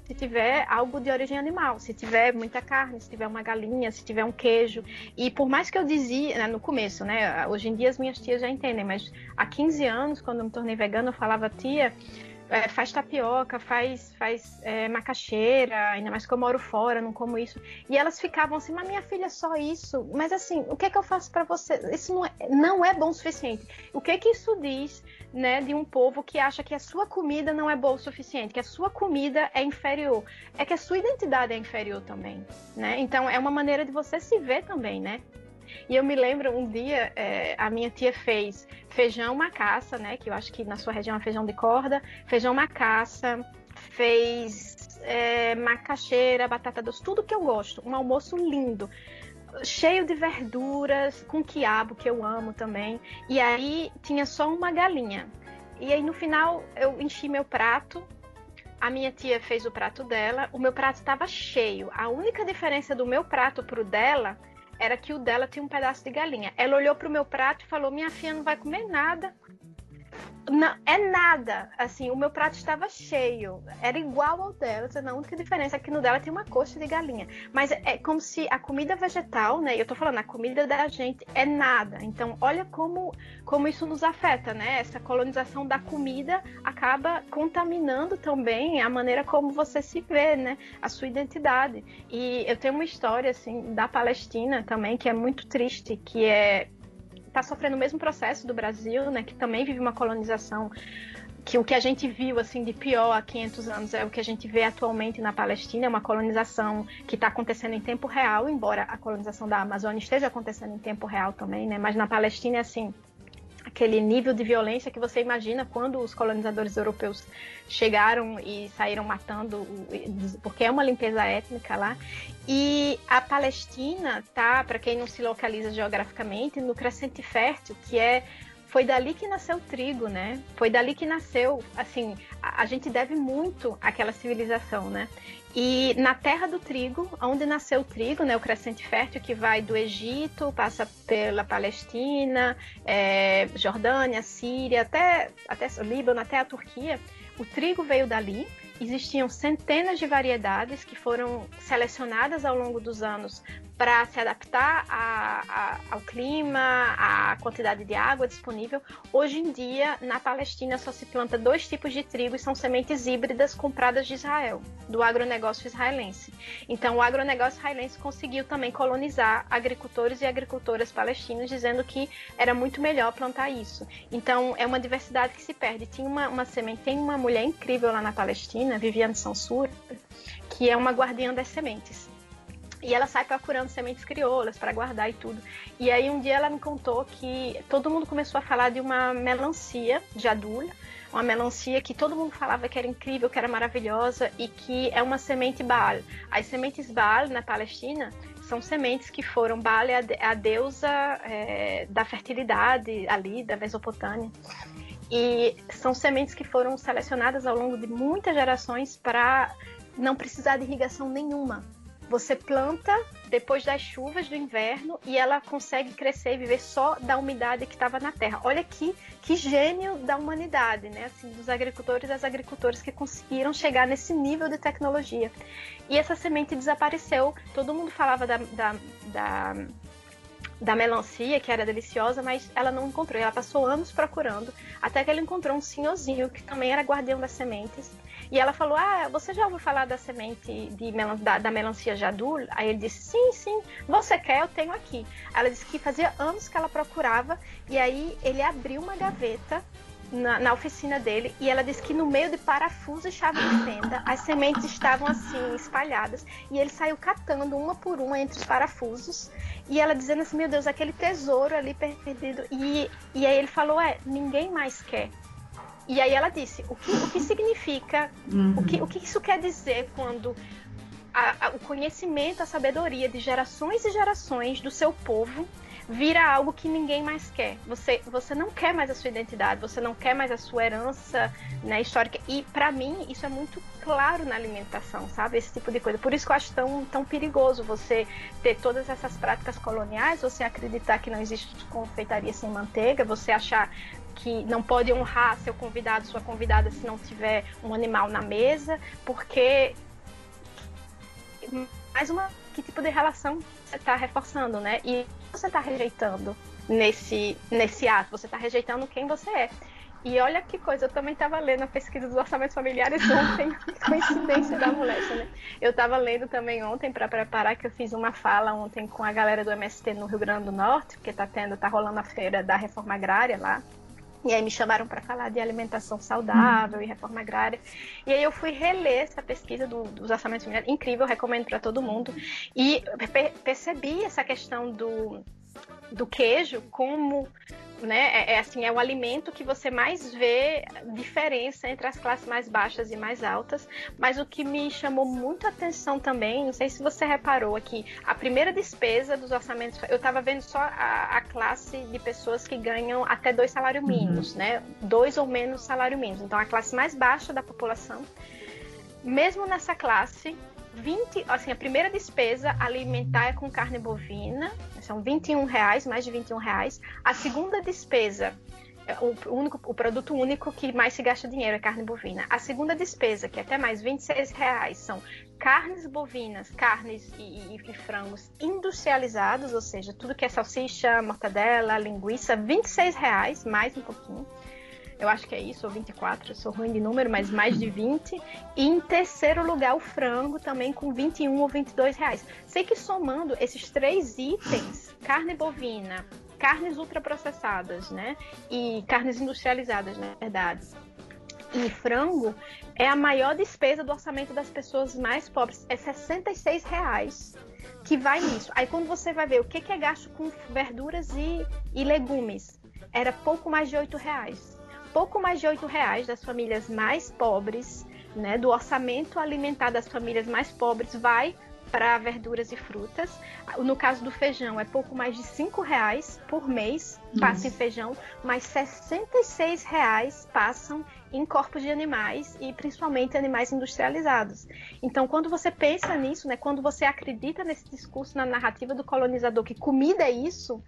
se tiver algo de origem animal, se tiver muita carne, se tiver uma galinha, se tiver um queijo. E por mais que eu dizia né, no começo, né? Hoje em dia as minhas tias já entendem, mas há 15 anos, quando eu me tornei vegana, eu falava, tia, é, faz tapioca, faz, faz é, macaxeira, ainda mais que eu moro fora, não como isso. E elas ficavam assim, mas minha filha, só isso. Mas assim, o que é que eu faço para você? Isso não é, não é bom o suficiente. O que é que isso diz, né, de um povo que acha que a sua comida não é boa o suficiente, que a sua comida é inferior? É que a sua identidade é inferior também, né? Então é uma maneira de você se ver também, né? E eu me lembro um dia, é, a minha tia fez feijão macaça, né? Que eu acho que na sua região é feijão de corda, feijão macaça, fez é, macaxeira, batata doce, tudo que eu gosto. Um almoço lindo cheio de verduras, com quiabo, que eu amo também. E aí tinha só uma galinha. E aí no final eu enchi meu prato. A minha tia fez o prato dela. O meu prato estava cheio. A única diferença do meu prato pro dela era que o dela tinha um pedaço de galinha. Ela olhou pro meu prato e falou: Minha filha não vai comer nada. Não, é nada. Assim, o meu prato estava cheio. Era igual ao dela. A única diferença é que no dela tem uma coxa de galinha. Mas é como se a comida vegetal, né? Eu tô falando, a comida da gente é nada. Então, olha como, como isso nos afeta, né? Essa colonização da comida acaba contaminando também a maneira como você se vê, né? A sua identidade. E eu tenho uma história, assim, da Palestina também, que é muito triste, que é está sofrendo o mesmo processo do Brasil, né, que também vive uma colonização que o que a gente viu assim de pior há 500 anos é o que a gente vê atualmente na Palestina, é uma colonização que está acontecendo em tempo real, embora a colonização da Amazônia esteja acontecendo em tempo real também, né? Mas na Palestina é assim, aquele nível de violência que você imagina quando os colonizadores europeus chegaram e saíram matando, porque é uma limpeza étnica lá. E a Palestina tá, para quem não se localiza geograficamente, no crescente fértil, que é foi dali que nasceu o trigo, né? Foi dali que nasceu, assim, a, a gente deve muito àquela civilização, né? E na terra do trigo, onde nasceu o trigo, né, o crescente fértil que vai do Egito, passa pela Palestina, é, Jordânia, Síria, até, até Líbano, até a Turquia, o trigo veio dali. Existiam centenas de variedades que foram selecionadas ao longo dos anos para se adaptar a, a, ao clima, à quantidade de água disponível. Hoje em dia, na Palestina, só se planta dois tipos de trigo e são sementes híbridas compradas de Israel, do agronegócio israelense. Então, o agronegócio israelense conseguiu também colonizar agricultores e agricultoras palestinos, dizendo que era muito melhor plantar isso. Então, é uma diversidade que se perde. Tinha uma, uma semente, tem uma mulher incrível lá na Palestina, Viviane Sansur, que é uma guardiã das sementes. E ela sai procurando sementes crioulas para guardar e tudo. E aí um dia ela me contou que todo mundo começou a falar de uma melancia de adulha, uma melancia que todo mundo falava que era incrível, que era maravilhosa e que é uma semente Baal. As sementes Baal na Palestina são sementes que foram Baal é a deusa é, da fertilidade ali da Mesopotâmia. E são sementes que foram selecionadas ao longo de muitas gerações para não precisar de irrigação nenhuma você planta depois das chuvas do inverno e ela consegue crescer e viver só da umidade que estava na terra. Olha que, que gênio da humanidade, né? Assim, dos agricultores e das agricultoras que conseguiram chegar nesse nível de tecnologia. E essa semente desapareceu. Todo mundo falava da, da, da da melancia, que era deliciosa, mas ela não encontrou. Ela passou anos procurando, até que ela encontrou um senhorzinho que também era guardião das sementes E ela falou: Ah, você já ouviu falar da semente de melan da, da melancia jadul? Aí ele disse: Sim, sim, você quer? Eu tenho aqui. Ela disse que fazia anos que ela procurava, e aí ele abriu uma gaveta na, na, oficina dele e ela disse que no meio de parafuso e chave de fenda as sementes estavam assim espalhadas e ele saiu catando uma por uma entre os parafusos e ela dizendo assim meu Deus aquele tesouro ali perdido e, e aí ele falou é ninguém mais quer e aí ela disse o que, o que significa uhum. o, que, o que isso quer dizer quando a, a, o conhecimento a sabedoria de gerações e gerações do seu povo vira algo que ninguém mais quer. Você, você não quer mais a sua identidade, você não quer mais a sua herança né, histórica. E para mim isso é muito claro na alimentação, sabe? Esse tipo de coisa. Por isso que eu acho tão, tão perigoso você ter todas essas práticas coloniais, você acreditar que não existe confeitaria sem manteiga, você achar que não pode honrar seu convidado, sua convidada, se não tiver um animal na mesa, porque mais uma que tipo de relação você está reforçando, né? E você está rejeitando nesse, nesse ato, você está rejeitando quem você é. E olha que coisa, eu também estava lendo a pesquisa dos orçamentos familiares ontem, coincidência da moléstia, né? Eu estava lendo também ontem para preparar que eu fiz uma fala ontem com a galera do MST no Rio Grande do Norte, porque tá tendo, tá rolando a feira da reforma agrária lá. E aí me chamaram para falar de alimentação saudável e reforma agrária. E aí eu fui reler essa pesquisa do, dos orçamentos familiares, incrível, recomendo para todo mundo. E per percebi essa questão do, do queijo como né, é, é, assim, é o alimento que você mais vê diferença entre as classes mais baixas e mais altas. Mas o que me chamou muito a atenção também, não sei se você reparou aqui, a primeira despesa dos orçamentos, eu estava vendo só a, a, classe de pessoas que ganham até dois salários mínimos, uhum. né? Dois ou menos salário mínimo. Então a classe mais baixa da população. Mesmo nessa classe, 20, assim, a primeira despesa alimentar é com carne bovina, são 21 reais, mais de 21 reais. A segunda despesa, é, o, único, o produto único que mais se gasta dinheiro é carne bovina. A segunda despesa, que é até mais 26 reais, são carnes bovinas, carnes e, e, e, frangos industrializados, ou seja, tudo que é salsicha, mortadela, linguiça, 26 reais, mais um pouquinho eu acho que é isso, ou 24, eu sou ruim de número, mas mais de 20. E em terceiro lugar, o frango também com 21 ou 22 reais. Sei que somando esses três itens, carne bovina, carnes ultraprocessadas, né? E carnes industrializadas, na verdade. E frango é a maior despesa do orçamento das pessoas mais pobres. É 66 reais que vai nisso. Aí quando você vai ver o que é gasto com verduras e, e legumes, era pouco mais de 8 reais pouco mais de oito reais das famílias mais pobres, né, do orçamento alimentar das famílias mais pobres vai para verduras e frutas. No caso do feijão, é pouco mais de cinco reais por mês passa em feijão, mas 66 reais passam em corpos de animais e principalmente animais industrializados. Então, quando você pensa nisso, né, quando você acredita nesse discurso na narrativa do colonizador que comida é isso,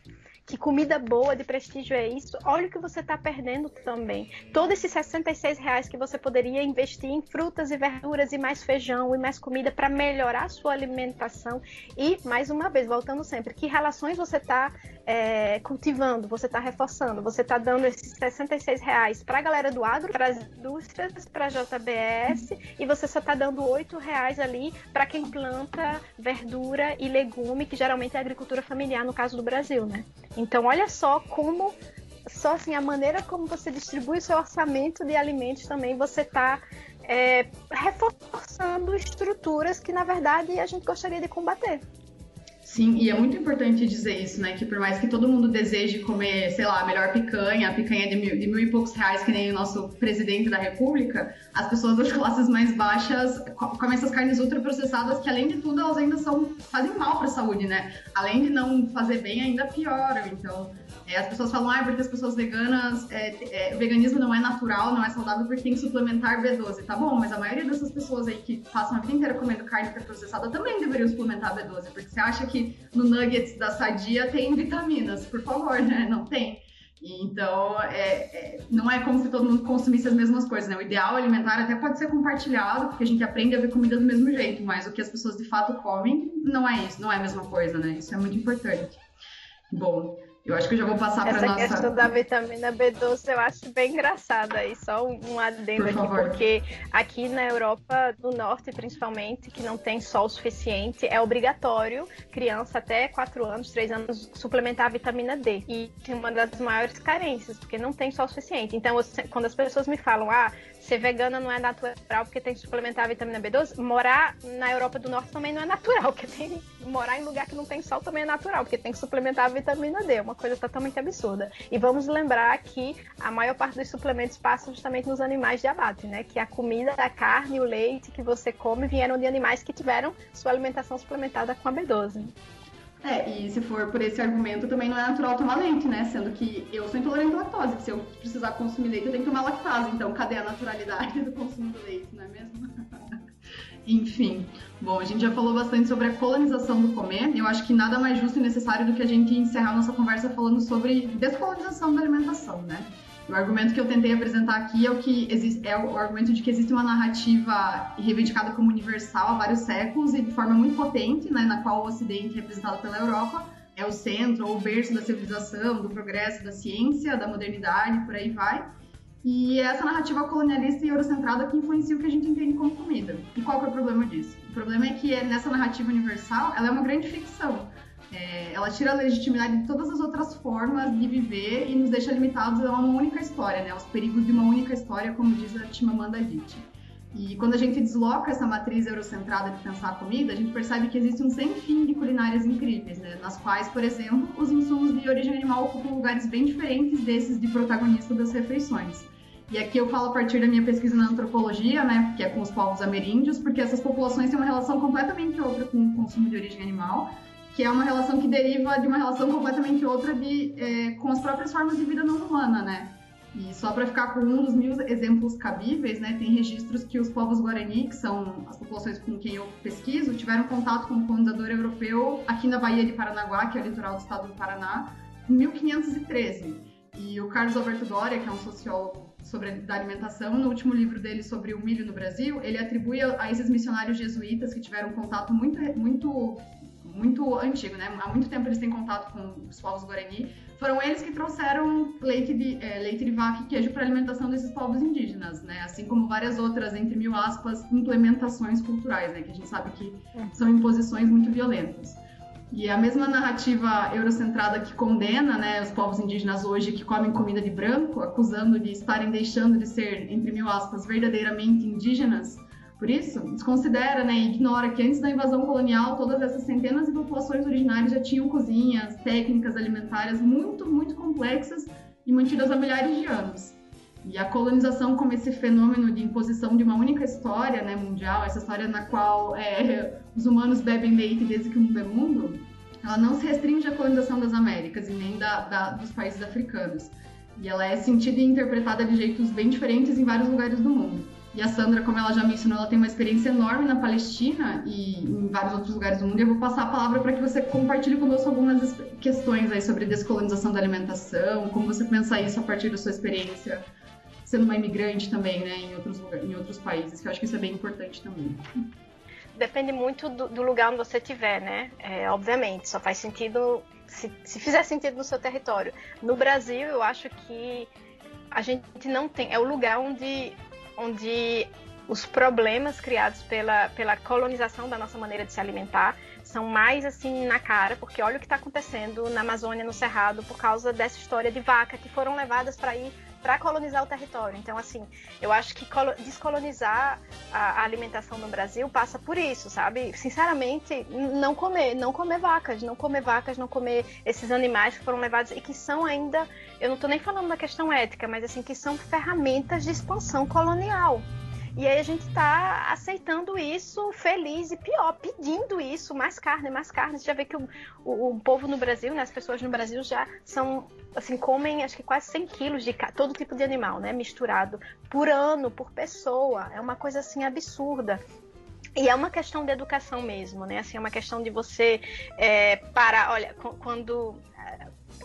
que comida boa de prestígio é isso, olha o que você está perdendo também. Todos esses 66 reais que você poderia investir em frutas e verduras e mais feijão e mais comida para melhorar a sua alimentação. E, mais uma vez, voltando sempre, que relações você está é, cultivando, você está reforçando, você está dando esses 66 reais para a galera do agro, para as indústrias, para a JBS, e você só está dando 8 reais ali para quem planta verdura e legume, que geralmente é agricultura familiar, no caso do Brasil, né? Então, olha só como só assim a maneira como você distribui seu orçamento de alimentos também você está é, reforçando estruturas que na verdade a gente gostaria de combater. Sim, e é muito importante dizer isso, né? Que por mais que todo mundo deseje comer, sei lá, a melhor picanha, a picanha de mil, de mil e poucos reais, que nem o nosso presidente da República, as pessoas das classes mais baixas comem essas carnes ultraprocessadas que, além de tudo, elas ainda são, fazem mal para a saúde, né? Além de não fazer bem, ainda pioram. Então, é, as pessoas falam, ah, porque as pessoas veganas, é, é, veganismo não é natural, não é saudável porque tem que suplementar B12. Tá bom, mas a maioria dessas pessoas aí que passam a vida inteira comendo carne processada também deveriam suplementar B12, porque você acha que no nuggets da Sadia tem vitaminas, por favor, né? Não tem. Então, é, é, não é como se todo mundo consumisse as mesmas coisas, né? O ideal alimentar até pode ser compartilhado, porque a gente aprende a ver comida do mesmo jeito, mas o que as pessoas de fato comem não é isso, não é a mesma coisa, né? Isso é muito importante. Bom, Eu acho que eu já vou passar para nossa... Essa questão da vitamina B12 eu acho bem engraçada aí, só um adendo Por aqui, favor. porque aqui na Europa do Norte, principalmente, que não tem sol suficiente, é obrigatório criança até 4 anos, 3 anos, suplementar a vitamina D. E tem uma das maiores carências, porque não tem sol suficiente. Então, quando as pessoas me falam, ah, ser vegana não é natural porque tem que suplementar a vitamina B12, morar na Europa do Norte também não é natural, porque tem morar em lugar que não tem sol também é natural, porque tem que suplementar a vitamina D, uma coisa totalmente absurda. E vamos lembrar que a maior parte dos suplementos passam justamente nos animais de abate, né? Que a comida, a carne, o leite que você come vieram de animais que tiveram sua alimentação suplementada com a B12. É, e se for por esse argumento, também não é natural tomar leite, né? Sendo que eu sou intolerante à lactose. Se eu precisar consumir leite, eu tenho que tomar lactase. Então, cadê a naturalidade do consumo do leite, não é mesmo? Enfim, bom, a gente já falou bastante sobre a colonização do comer. Eu acho que nada mais justo e necessário do que a gente encerrar nossa conversa falando sobre descolonização da alimentação, né? O argumento que eu tentei apresentar aqui é o que existe, é o argumento de que existe uma narrativa reivindicada como universal há vários séculos e de forma muito potente, né, na qual o Ocidente, representado pela Europa, é o centro ou o berço da civilização, do progresso, da ciência, da modernidade, por aí vai. E é essa narrativa colonialista e eurocentrada que influencia o que a gente entende como comida. E qual que é o problema disso? O problema é que nessa narrativa universal, ela é uma grande ficção. É, ela tira a legitimidade de todas as outras formas de viver e nos deixa limitados a uma única história, né? Aos perigos de uma única história, como diz a Chimamanda Adichie. E quando a gente desloca essa matriz eurocentrada de pensar a comida, a gente percebe que existe um sem fim de culinárias incríveis, né? nas quais, por exemplo, os insumos de origem animal ocupam lugares bem diferentes desses de protagonista das refeições. E aqui eu falo a partir da minha pesquisa na antropologia, né, que é com os povos ameríndios, porque essas populações têm uma relação completamente outra com o consumo de origem animal, que é uma relação que deriva de uma relação completamente outra de, é, com as próprias formas de vida não humana, né? E só para ficar com um dos mil exemplos cabíveis, né, tem registros que os povos Guarani, que são as populações com quem eu pesquiso, tiveram contato com o colonizador europeu aqui na Baía de Paranaguá, que é o litoral do estado do Paraná, em 1513. E o Carlos Alberto Doria, que é um sociólogo sobre a alimentação, no último livro dele sobre o milho no Brasil, ele atribui a esses missionários jesuítas que tiveram contato muito, muito muito antigo, né? Há muito tempo eles têm contato com os povos Guarani. Foram eles que trouxeram leite de, é, leite de vaca e queijo para alimentação desses povos indígenas, né? Assim como várias outras, entre mil aspas, implementações culturais, né? Que a gente sabe que são imposições muito violentas. E a mesma narrativa eurocentrada que condena né, os povos indígenas hoje que comem comida de branco, acusando de estarem deixando de ser, entre mil aspas, verdadeiramente indígenas, por isso, desconsidera né, e ignora que antes da invasão colonial, todas essas centenas de populações originárias já tinham cozinhas, técnicas alimentares muito, muito complexas e mantidas há milhares de anos. E a colonização como esse fenômeno de imposição de uma única história né, mundial, essa história na qual é, os humanos bebem leite desde que o mundo é mundo, ela não se restringe à colonização das Américas e nem da, da, dos países africanos. E ela é sentida e interpretada de jeitos bem diferentes em vários lugares do mundo. E a Sandra, como ela já mencionou, ela tem uma experiência enorme na Palestina e em vários outros lugares do mundo. E eu vou passar a palavra para que você compartilhe conosco algumas questões aí sobre descolonização da alimentação, como você pensa isso a partir da sua experiência sendo uma imigrante também, né, em outros, lugares, em outros países, que eu acho que isso é bem importante também. Depende muito do, do lugar onde você estiver, né? É, obviamente, só faz sentido se, se fizer sentido no seu território. No Brasil, eu acho que a gente não tem. É o lugar onde onde os problemas criados pela, pela colonização da nossa maneira de se alimentar são mais assim na cara, porque olha o que está acontecendo na Amazônia, no Cerrado, por causa dessa história de vaca que foram levadas para ir para colonizar o território. Então, assim, eu acho que descolonizar a, alimentação no Brasil passa por isso, sabe? Sinceramente, não comer, não comer vacas, não comer vacas, não comer esses animais que foram levados e que são ainda, eu não estou nem falando da questão ética, mas assim, que são ferramentas de expansão colonial. E aí a gente está aceitando isso feliz e pior, pedindo isso, mais carne, mais carne. Você já vê que o, o, o povo no Brasil, né, as pessoas no Brasil já são, assim, comem acho que quase 100 quilos de todo tipo de animal, né, misturado, por ano, por pessoa. É uma coisa, assim, absurda. E é uma questão de educação mesmo, né? Assim, é uma questão de você é, parar. Olha, quando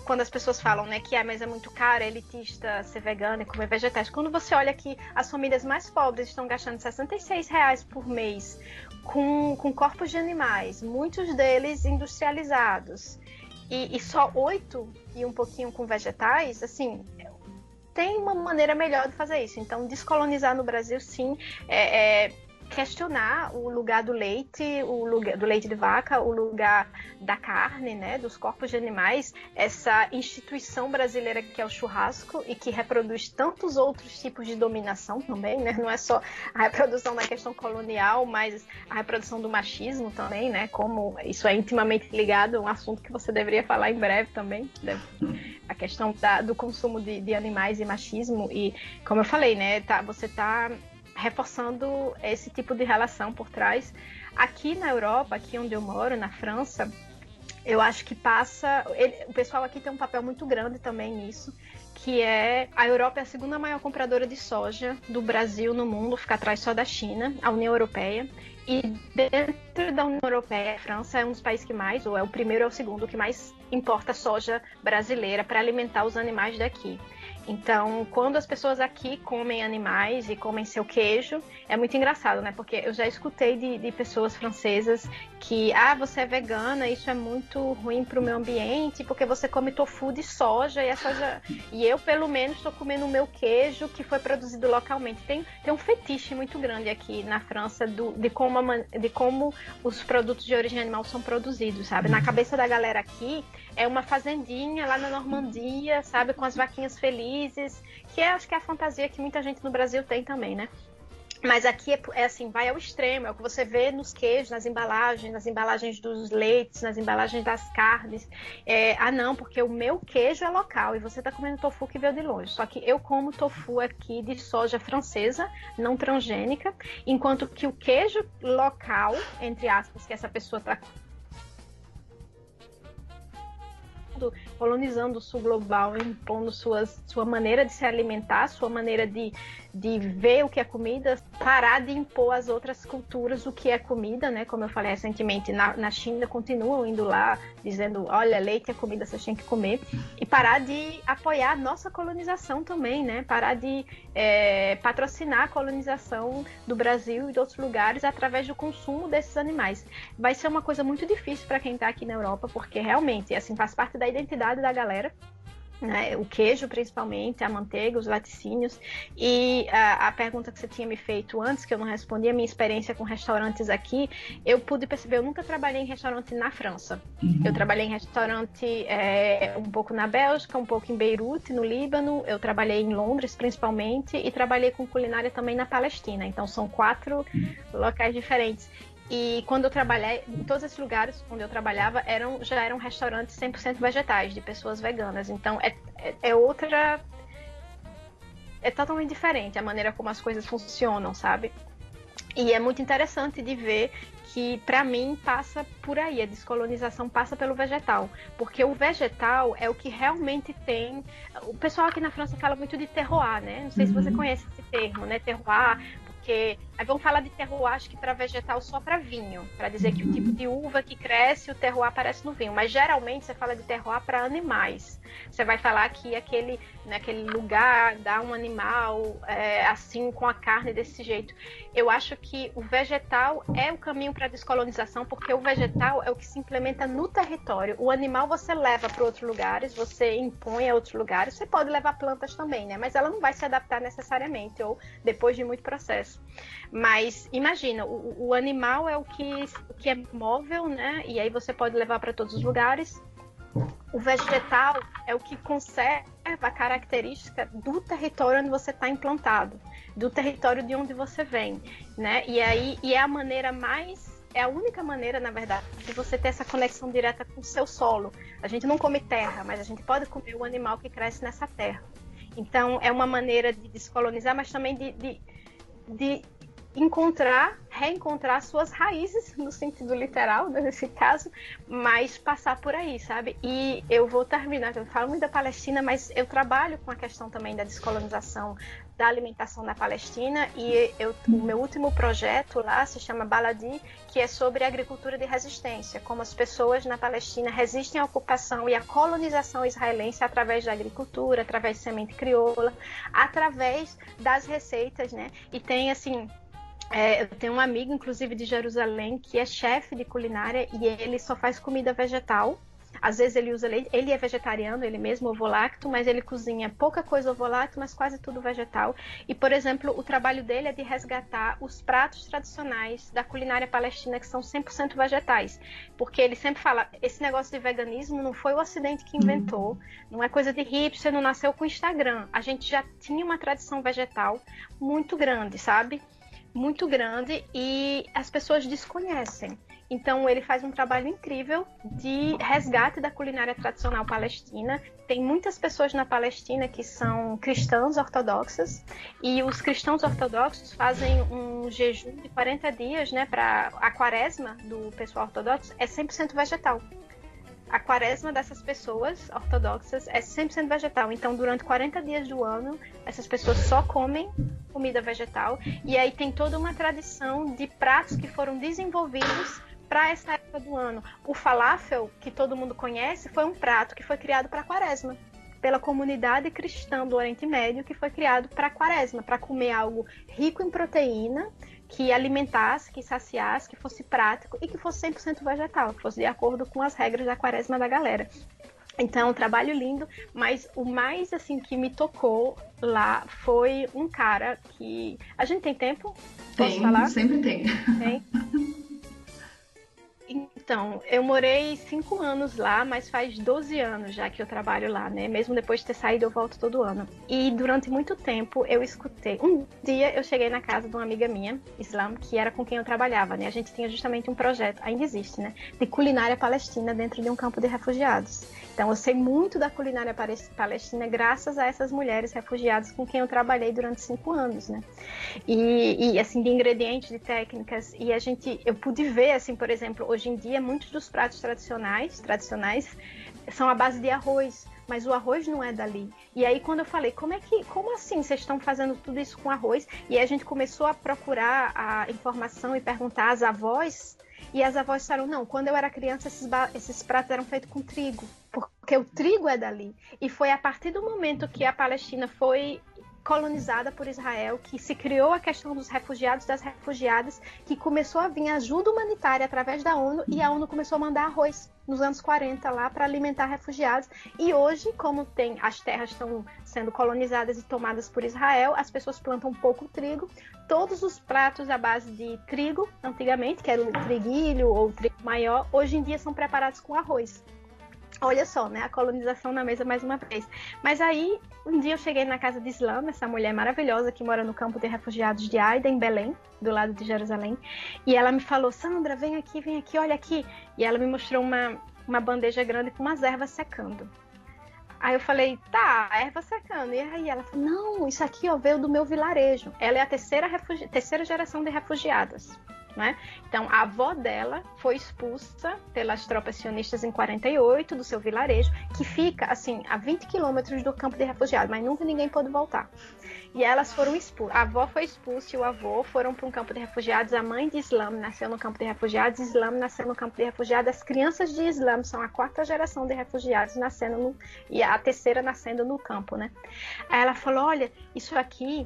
quando as pessoas falam, né, que ah, mas é muito caro, é elitista ser vegano e comer vegetais. Quando você olha que as famílias mais pobres estão gastando 66 reais por mês com, com corpos de animais, muitos deles industrializados, e, e só oito e um pouquinho com vegetais, assim, tem uma maneira melhor de fazer isso. Então, descolonizar no Brasil, sim, é, é questionar o lugar do leite, o lugar do leite de vaca, o lugar da carne, né, dos corpos de animais, essa instituição brasileira que é o churrasco e que reproduz tantos outros tipos de dominação também, né? Não é só a reprodução da questão colonial, mas a reprodução do machismo também, né? Como isso é intimamente ligado, um assunto que você deveria falar em breve também, né? a questão da, do consumo de, de animais e machismo e como eu falei, né? Tá, você está reforçando esse tipo de relação por trás. Aqui na Europa, aqui onde eu moro, na França, eu acho que passa. Ele, o pessoal aqui tem um papel muito grande também nisso, que é a Europa é a segunda maior compradora de soja do Brasil no mundo, fica atrás só da China, a União Europeia. E dentro da União Europeia, a França é um dos países que mais, ou é o primeiro ou o segundo, que mais importa soja brasileira para alimentar os animais daqui. Então, quando as pessoas aqui comem animais e comem seu queijo, é muito engraçado, né? Porque eu já escutei de, de pessoas francesas que, ah, você é vegana, isso é muito ruim para o meio ambiente, porque você come tofu de soja e a soja. E eu, pelo menos, estou comendo o meu queijo que foi produzido localmente. Tem, tem um fetiche muito grande aqui na França do, de, como a, de como os produtos de origem animal são produzidos, sabe? Na cabeça da galera aqui, é uma fazendinha lá na Normandia, sabe? Com as vaquinhas felizes, que é, acho que é a fantasia que muita gente no Brasil tem também, né? Mas aqui é, é, assim, vai ao extremo, é o que você vê nos queijos, nas embalagens, nas embalagens dos leites, nas embalagens das carnes. É, ah, não, porque o meu queijo é local e você está comendo tofu que veio de longe. Só que eu como tofu aqui de soja francesa, não transgênica, enquanto que o queijo local, entre aspas, que essa pessoa está colonizando o sul global, impondo suas, sua maneira de se alimentar, sua maneira de, de ver o que é comida, parar de impor às outras culturas o que é comida, né? Como eu falei recentemente, na, na China continuam indo lá dizendo, olha, leite é comida, vocês têm que comer, e parar de apoiar a nossa colonização também, né? Parar de é, patrocinar a colonização do Brasil e de outros lugares através do consumo desses animais. Vai ser uma coisa muito difícil para quem está aqui na Europa, porque realmente, assim, faz parte da identidade da galera né, o queijo principalmente, a manteiga, os laticínios. E a, a, pergunta que você tinha me feito antes, que eu não respondi, a minha experiência com restaurantes aqui, eu pude perceber, eu nunca trabalhei em restaurante na França. Uhum. Eu trabalhei em restaurante é, um pouco na Bélgica, um pouco em Beirute, no Líbano, eu trabalhei em Londres principalmente e trabalhei com culinária também na Palestina. Então são quatro uhum. locais diferentes. E quando eu trabalhei, em todos esses lugares onde eu trabalhava, eram, já eram restaurantes 100% vegetais, de pessoas veganas. Então é, é, é, outra. É totalmente diferente a maneira como as coisas funcionam, sabe? E é muito interessante de ver que, para mim, passa por aí. A descolonização passa pelo vegetal. Porque o vegetal é o que realmente tem. O pessoal aqui na França fala muito de terroir, né? Não sei uhum. se você uhum. conhece esse termo, né? Terroir, porque aí vamos falar de terroir, acho que para vegetal só para vinho, para dizer que o tipo de uva que cresce, o terroir aparece no vinho. Mas geralmente você fala de terroir para animais. Você vai falar que aquele, naquele lugar dá um animal é, assim com a carne desse jeito. Eu acho que o vegetal é o caminho para a descolonização, porque o vegetal é o que se implementa no território. O animal você leva para outros lugares, você impõe a outros lugares. Você pode levar plantas também, né? Mas ela não vai se adaptar necessariamente ou depois de muito processo. Mas imagina, o, o animal é o que, que é móvel, né? E aí você pode levar para todos os lugares. O vegetal é o que conserva a característica do território onde você está implantado, do território de onde você vem, né? E aí e é a maneira mais é a única maneira, na verdade, de você ter essa conexão direta com o seu solo. A gente não come terra, mas a gente pode comer o animal que cresce nessa terra. Então, é uma maneira de descolonizar, mas também de, de, de encontrar, reencontrar suas raízes, no sentido literal, né, nesse caso, mas passar por aí, sabe? E eu vou terminar, eu falo muito da Palestina, mas eu trabalho com a questão também da descolonização da alimentação na Palestina e eu, o meu último projeto lá se chama Baladi, que é sobre agricultura de resistência, como as pessoas na Palestina resistem à ocupação e à colonização israelense através da agricultura, através de semente crioula, através das receitas, né? E tem assim é, eu tenho um amigo, inclusive, de Jerusalém, que é chefe de culinária e ele só faz comida vegetal Às vezes ele usa leite, ele é vegetariano, ele mesmo ovo-lacto, mas ele cozinha pouca coisa ovo-lacto, mas quase tudo vegetal. E, por exemplo, o trabalho dele é de resgatar os pratos tradicionais da culinária palestina que são 100% vegetais. Porque ele sempre fala, esse negócio de veganismo não foi o ocidente que inventou, uhum. não é coisa de hipster, não nasceu com o Instagram. A gente já tinha uma tradição vegetal muito grande, sabe? Muito grande e as pessoas desconhecem. Então ele faz um trabalho incrível de resgate da culinária tradicional palestina. Tem muitas pessoas na Palestina que são cristãos ortodoxos e os cristãos ortodoxos fazem um jejum de 40 dias, né, para a quaresma do pessoal ortodoxo é 100% vegetal. A quaresma dessas pessoas ortodoxas é 100% vegetal. Então, durante 40 dias do ano, essas pessoas só comem comida vegetal. E aí tem toda uma tradição de pratos que foram desenvolvidos para essa época do ano. O falafel, que todo mundo conhece, foi um prato que foi criado para quaresma. Pela comunidade cristã do Oriente Médio, que foi criado para quaresma, para comer algo rico em proteína, que alimentasse, que saciasse, que fosse prático e que fosse 100% vegetal, que fosse de acordo com as regras da quaresma da galera. Então, um trabalho lindo, mas o mais assim que me tocou lá foi um cara que. A gente tem tempo? Posso tem, falar? Sempre tem. Tem. Então, eu morei cinco anos lá, mas faz 12 anos já que eu trabalho lá, né? Mesmo depois de ter saído, eu volto todo ano. E durante muito tempo eu escutei. Um dia eu cheguei na casa de uma amiga minha, Islam, que era com quem eu trabalhava, né? A gente tinha justamente um projeto, ainda existe, né? De culinária palestina dentro de um campo de refugiados. Então, eu sei muito da culinária palestina graças a essas mulheres refugiadas com quem eu trabalhei durante cinco anos, né? E, e, assim, de ingredientes, de técnicas. E a gente, eu pude ver, assim, por exemplo, hoje em dia, muitos dos pratos tradicionais, tradicionais são à base de arroz mas o arroz não é dali. E aí quando eu falei, como é que, como assim vocês estão fazendo tudo isso com arroz? E aí a gente começou a procurar a informação e perguntar às avós e as avós disseram: não, quando eu era criança, esses, esses pratos eram feitos com trigo, porque o trigo é dali. E foi a partir do momento que a Palestina foi colonizada por Israel, que se criou a questão dos refugiados das refugiadas, que começou a vir ajuda humanitária através da ONU e a ONU começou a mandar arroz nos anos 40 lá para alimentar refugiados. E hoje, como tem as terras estão sendo colonizadas e tomadas por Israel, as pessoas plantam pouco trigo. Todos os pratos à base de trigo, antigamente, que era o triguilho ou o trigo maior, hoje em dia são preparados com arroz. Olha só, né? A colonização na mesa mais uma vez. Mas aí, um dia eu cheguei na casa de Islam, essa mulher maravilhosa que mora no campo de refugiados de Aida, em Belém, do lado de Jerusalém. E ela me falou: Sandra, vem aqui, vem aqui, olha aqui. E ela me mostrou uma, uma bandeja grande com umas ervas secando. Aí eu falei, tá, erva secando. E aí ela falou, não, isso aqui ó, veio do meu vilarejo. Ela é a terceira, terceira geração de refugiadas. Né? Então, a avó dela foi expulsa pelas tropas sionistas em 48 do seu vilarejo, que fica assim a 20 quilômetros do campo de refugiados, mas nunca ninguém pôde voltar. E elas foram expulsas. A avó foi expulsa e o avô foram para um campo de refugiados. A mãe de Islam nasceu no campo de refugiados, Islam nasceu no campo de refugiados. As crianças de Islam são a quarta geração de refugiados nascendo no, e a terceira nascendo no campo, né? Aí ela falou: olha, isso aqui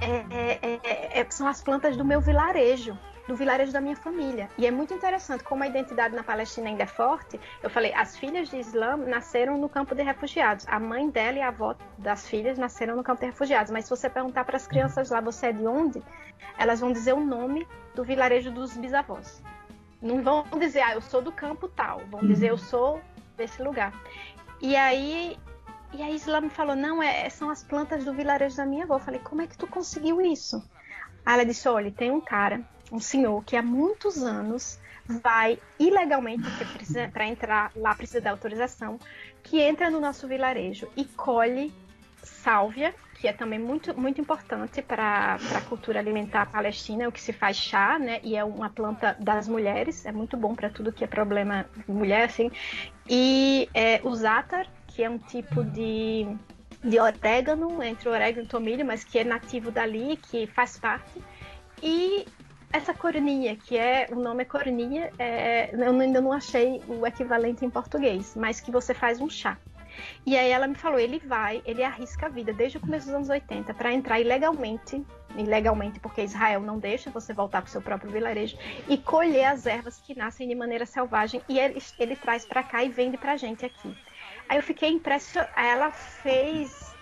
é, é, é, é são as plantas do meu vilarejo do vilarejo da minha família. E é muito interessante como a identidade na Palestina ainda é forte. Eu falei, as filhas de Islã nasceram no campo de refugiados. A mãe dela e a avó das filhas nasceram no campo de refugiados. Mas se você perguntar para as crianças lá, você é de onde? Elas vão dizer o nome do vilarejo dos bisavós. Não vão dizer, ah, eu sou do campo tal. Vão dizer, eu sou desse lugar. E aí e a Isla me falou: não, é, são as plantas do vilarejo da minha avó. Eu falei: como é que tu conseguiu isso? Aí ela disse: olha, tem um cara um senhor que há muitos anos vai ilegalmente, porque para entrar lá precisa da autorização, que entra no nosso vilarejo e colhe sálvia, que é também muito, muito importante para a cultura alimentar palestina, o que se faz chá, né? E é uma planta das mulheres, é muito bom para tudo que é problema mulher, assim. E é, o zátar, que é um tipo de, de orégano, entre orégano e tomilho, mas que é nativo dali, que faz parte. E essa corninha, que é o nome é corninha, é, eu ainda não achei o equivalente em português, mas que você faz um chá. E aí ela me falou, ele vai, ele arrisca a vida desde o começo dos anos 80 para entrar ilegalmente, ilegalmente porque Israel não deixa você voltar para o seu próprio vilarejo e colher as ervas que nascem de maneira selvagem e ele, ele traz para cá e vende para gente aqui. Aí eu fiquei impressionada, ela fez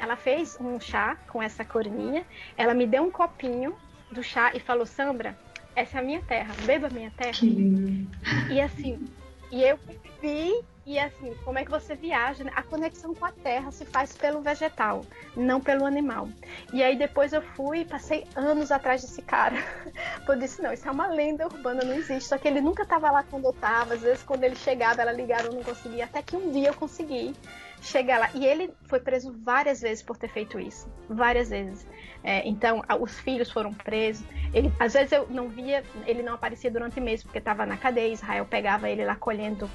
ela fez um chá com essa corninha, ela me deu um copinho do chá e falou: Sandra, essa é a minha terra, beba a minha terra. Que lindo. E assim, e eu vi, e assim, como é que você viaja? Né? A conexão com a terra se faz pelo vegetal, não pelo animal. E aí depois eu fui, passei anos atrás desse cara. Eu disse, não, isso é uma lenda urbana, não existe. Só que ele nunca estava lá quando eu estava. Às vezes quando ele chegava, ela ligava, eu não conseguia. Até que um dia eu consegui chegar lá. E ele foi preso várias vezes por ter feito isso. Várias vezes. É, então, os filhos foram presos. Ele, às vezes eu não via, ele não aparecia durante meses, porque estava na cadeia. Israel pegava ele lá colhendo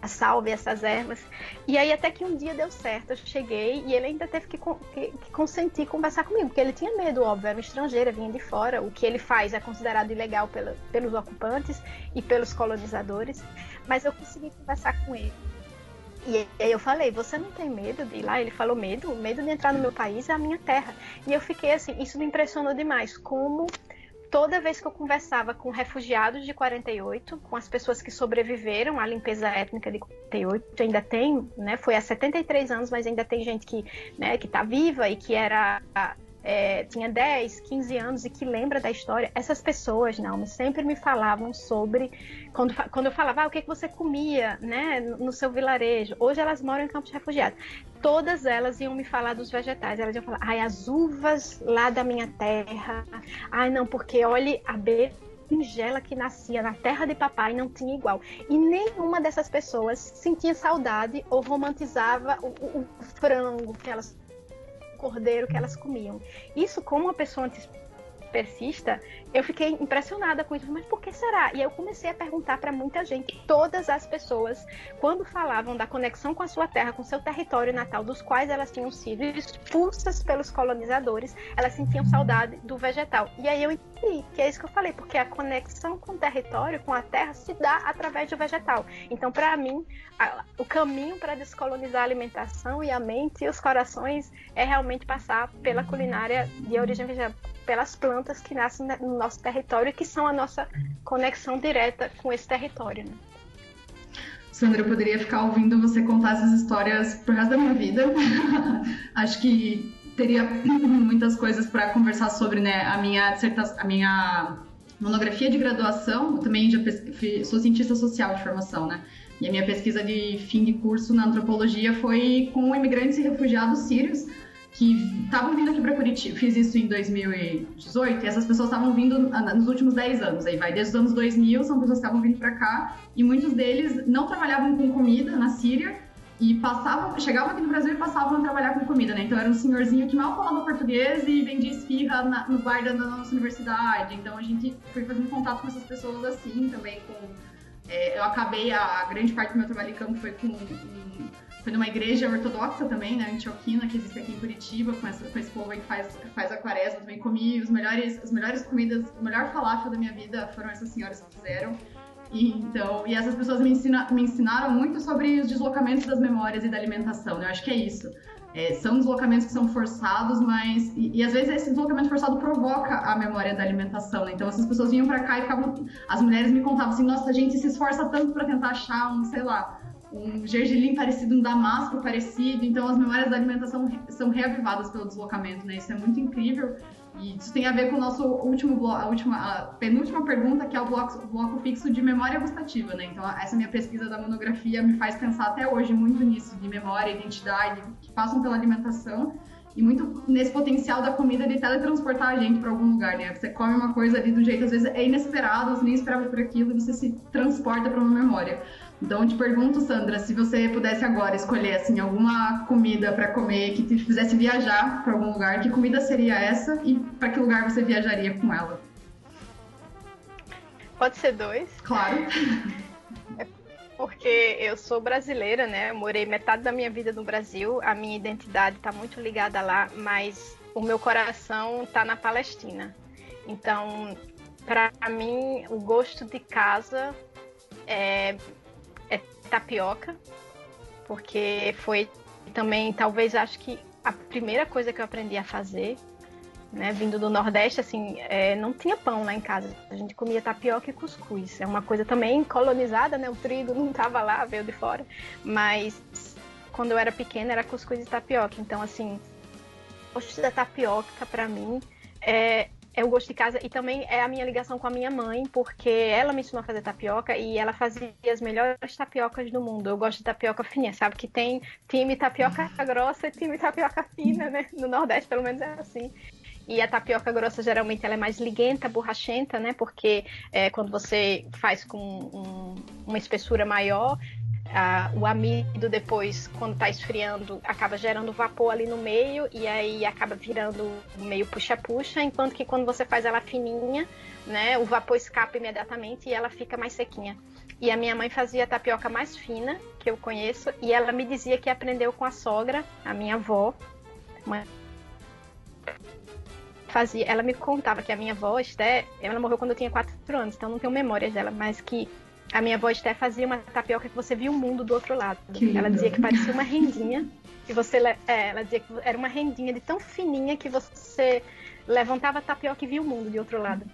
a salve, essas ervas. E aí até que um dia deu certo, eu cheguei e ele ainda teve que, que, que consentir conversar comigo, porque ele tinha medo, óbvio, era um estrangeiro, vinha de fora. O que ele faz é considerado ilegal pela, pelos ocupantes e pelos colonizadores. Mas eu consegui conversar com ele. E aí eu falei, você não tem medo de ir lá? Ele falou, medo? Medo de entrar no meu país é a minha terra. E eu fiquei assim, isso me impressionou demais, como toda vez que eu conversava com refugiados de 48, com as pessoas que sobreviveram à limpeza étnica de 48, ainda tem, né, foi há 73 anos, mas ainda tem gente que, né, que tá viva e que era é, tinha 10, 15 anos e que lembra da história, essas pessoas, Naomi, sempre me falavam sobre. Quando, quando eu falava, ah, o que, que você comia né, no seu vilarejo? Hoje elas moram em campos refugiados. Todas elas iam me falar dos vegetais. Elas iam falar, ai, as uvas lá da minha terra. Ai, não, porque olhe a berinjela que nascia na terra de papai não tinha igual. E nenhuma dessas pessoas sentia saudade ou romantizava o, o, o frango que elas cordeiro que elas comiam. Isso, como uma pessoa eu fiquei impressionada com isso. Mas por que será? E eu comecei a perguntar para muita gente. Todas as pessoas, quando falavam da conexão com a sua terra, com seu território natal, dos quais elas tinham sido expulsas pelos colonizadores, elas sentiam saudade do vegetal. E aí eu entendi que é isso que eu falei, porque a conexão com o território, com a terra, se dá através do vegetal. Então, para mim, a, o caminho para descolonizar a alimentação e a mente e os corações é realmente passar pela culinária de origem vegetal pelas plantas que nascem no nosso território e que são a nossa conexão direta com esse território. Né? Sandra, eu poderia ficar ouvindo você contar essas histórias pro resto da minha vida. Acho que teria muitas coisas para conversar sobre, né? A minha dissertação, a minha monografia de graduação, também já sou cientista social de formação, né? E a minha pesquisa de fim de curso na antropologia foi com imigrantes e refugiados sírios que estavam vindo aqui para Curitiba. Fiz isso em 2018 e essas pessoas estavam vindo nos últimos 10 anos. Aí vai desde os anos 2000, são pessoas que estavam vindo para cá e muitos deles não trabalhavam com comida na Síria e passavam, chegavam aqui no Brasil e passavam a trabalhar com comida, né? Então era um senhorzinho que mal falava português e vendia esfirra na, no bar da nossa universidade. Então a gente foi fazendo contato com essas pessoas assim também com é, eu acabei a, a, grande parte do meu trabalho em campo foi com um, foi numa igreja ortodoxa também, né, antioquina, que existe aqui em Curitiba, com, essa, com esse povo aí que faz, faz a quaresma, também comi os melhores, as melhores comidas, o melhor falafel da minha vida foram essas senhoras que fizeram. E, então, e essas pessoas me, ensina, me ensinaram muito sobre os deslocamentos das memórias e da alimentação, né? Eu acho que é isso. É, são deslocamentos que são forçados, mas. E, e, às vezes esse deslocamento forçado provoca a memória da alimentação, né? Então essas pessoas vinham para cá e ficavam. As mulheres me contavam assim: nossa, a gente se esforça tanto para tentar achar um, sei lá, um gergelim parecido, um damasco parecido. Então, as memórias da alimentação são reavivadas pelo deslocamento, né? Isso é muito incrível. E isso tem a ver com o nosso último bloco, a, última, a penúltima pergunta, que é o bloco, bloco fixo de memória gustativa, né? Então, essa minha pesquisa da monografia me faz pensar até hoje muito nisso, de memória, identidade, que passam pela alimentação e muito nesse potencial da comida de teletransportar a gente para algum lugar, né? Você come uma coisa ali do jeito, às vezes é inesperado, você nem esperava por aquilo e você se transporta para uma memória. Então, eu te pergunto, Sandra, se você pudesse agora escolher assim alguma comida para comer que te fizesse viajar para algum lugar, que comida seria essa e para que lugar você viajaria com ela? Pode ser dois. Claro. É porque eu sou brasileira, né? Eu morei metade da minha vida no Brasil, a minha identidade está muito ligada lá, mas o meu coração está na Palestina. Então, para mim, o gosto de casa é tapioca porque foi também, talvez, acho que a primeira coisa que eu aprendi a fazer, né, vindo do Nordeste, assim, é, não tinha pão lá em casa. A gente comia tapioca e cuscuz. É uma coisa também colonizada, né? O trigo não estava lá, veio de fora. Mas quando eu era pequena era cuscuz e tapioca. Então, assim, o da tapioca para mim é, é o gosto de casa e também é a minha ligação com a minha mãe, porque ela me ensinou a fazer tapioca e ela fazia as melhores tapiocas do mundo. Eu gosto de tapioca fininha, sabe? Que tem time tapioca grossa e time tapioca fina, né? No Nordeste, pelo menos é assim. E a tapioca grossa geralmente ela é mais liguenta, borrachenta, né? Porque é, quando você faz com um, uma espessura maior, o amido depois, quando está esfriando, acaba gerando vapor ali no meio e aí acaba virando meio puxa-puxa, enquanto que quando você faz ela fininha, né, o vapor escapa imediatamente e ela fica mais sequinha. E a minha mãe fazia a tapioca mais fina que eu conheço e ela me dizia que aprendeu com a sogra, a minha avó. Uma... Fazia, ela me contava que a minha avó, Esté, ela morreu quando eu tinha 4 anos, então não tenho memórias dela, mas que a minha avó Esté fazia uma tapioca que você via o mundo do outro lado. Que ela dizia que parecia uma rendinha. E você, é, ela dizia que era uma rendinha de tão fininha que você levantava a tapioca e via o mundo de outro lado.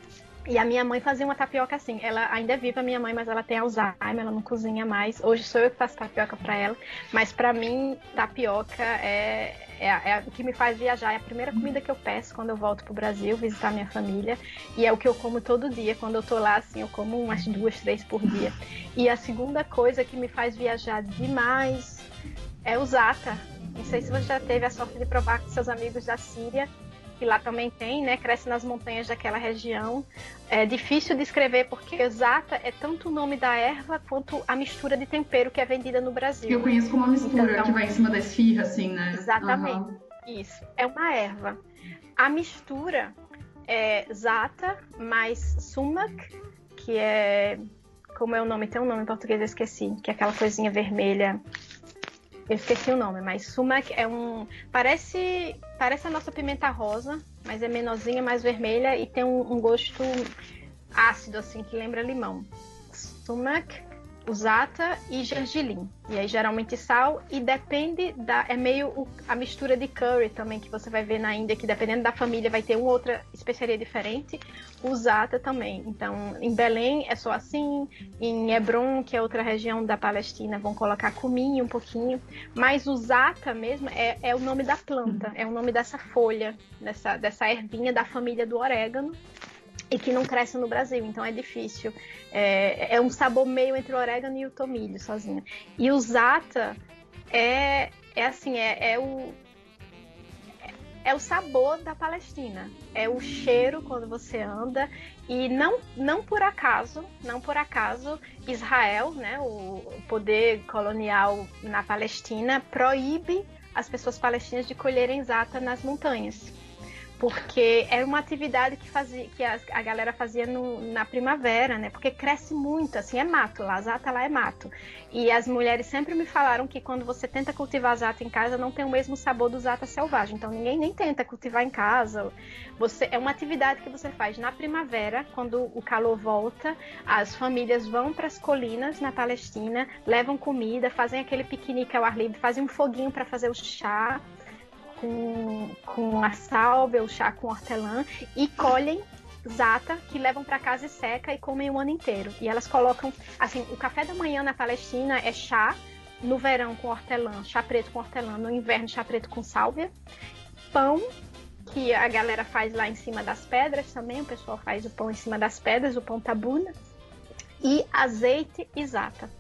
E a minha mãe fazia uma tapioca assim. Ela ainda é viva, minha mãe, mas ela tem Alzheimer, ela não cozinha mais. Hoje sou eu que faço tapioca para ela. Mas para mim, tapioca é, é, é, o que me faz viajar. É a primeira comida que eu peço quando eu volto pro Brasil, visitar minha família. E é o que eu como todo dia. Quando eu tô lá, assim, eu como umas duas, três por dia. E a segunda coisa que me faz viajar demais é o zata. Não sei se você já teve a sorte de provar com seus amigos da Síria que lá também tem, né? Cresce nas montanhas daquela região. É difícil de escrever porque exata é tanto o nome da erva quanto a mistura de tempero que é vendida no Brasil. Eu conheço como uma mistura então, que vai em cima da esfirra, assim, né? Exatamente. Uhum. Isso. É uma erva. A mistura é zata mais sumac, que é como é o nome? Tem um nome em português, eu esqueci, que é aquela coisinha vermelha eu esqueci o nome, mas sumac é um. Parece, parece a nossa pimenta rosa, mas é menorzinha, mais vermelha e tem um, um gosto ácido, assim, que lembra limão. Sumac usata e gergelim. E aí geralmente sal e depende da é meio o, a mistura de curry também que você vai ver na Índia que dependendo da família vai ter uma outra especiaria diferente. Usata também. Então em Belém é só assim, em Hebron que é outra região da Palestina vão colocar cominho um pouquinho, mas usata mesmo é, é o nome da planta, é o nome dessa folha, dessa dessa ervinha da família do orégano e que não cresce no Brasil, então é difícil. É, é um sabor meio entre o orégano e o tomilho sozinho. E o zata é, é assim, é, é o é o sabor da Palestina, é o cheiro quando você anda e não, não por acaso, não por acaso Israel, né, o poder colonial na Palestina proíbe as pessoas palestinas de colherem zata nas montanhas porque era uma atividade que fazia que a, a galera fazia no, na primavera, né? Porque cresce muito, assim, é mato, lá, zata lá é mato. E as mulheres sempre me falaram que quando você tenta cultivar zata em casa, não tem o mesmo sabor do zata selvagem. Então ninguém nem tenta cultivar em casa. Você é uma atividade que você faz na primavera, quando o calor volta, as famílias vão para as colinas na Palestina, levam comida, fazem aquele piquenique ao ar livre, fazem um foguinho para fazer o chá com, com a salvia, o chá com hortelã e colhem zata que levam para casa e seca e comem o ano inteiro. E elas colocam, assim, o café da manhã na Palestina é chá, no verão com hortelã, chá preto com hortelã, no inverno chá preto com sálvia, pão que a galera faz lá em cima das pedras também, o pessoal faz o pão em cima das pedras, o pão tabuna, e azeite e zata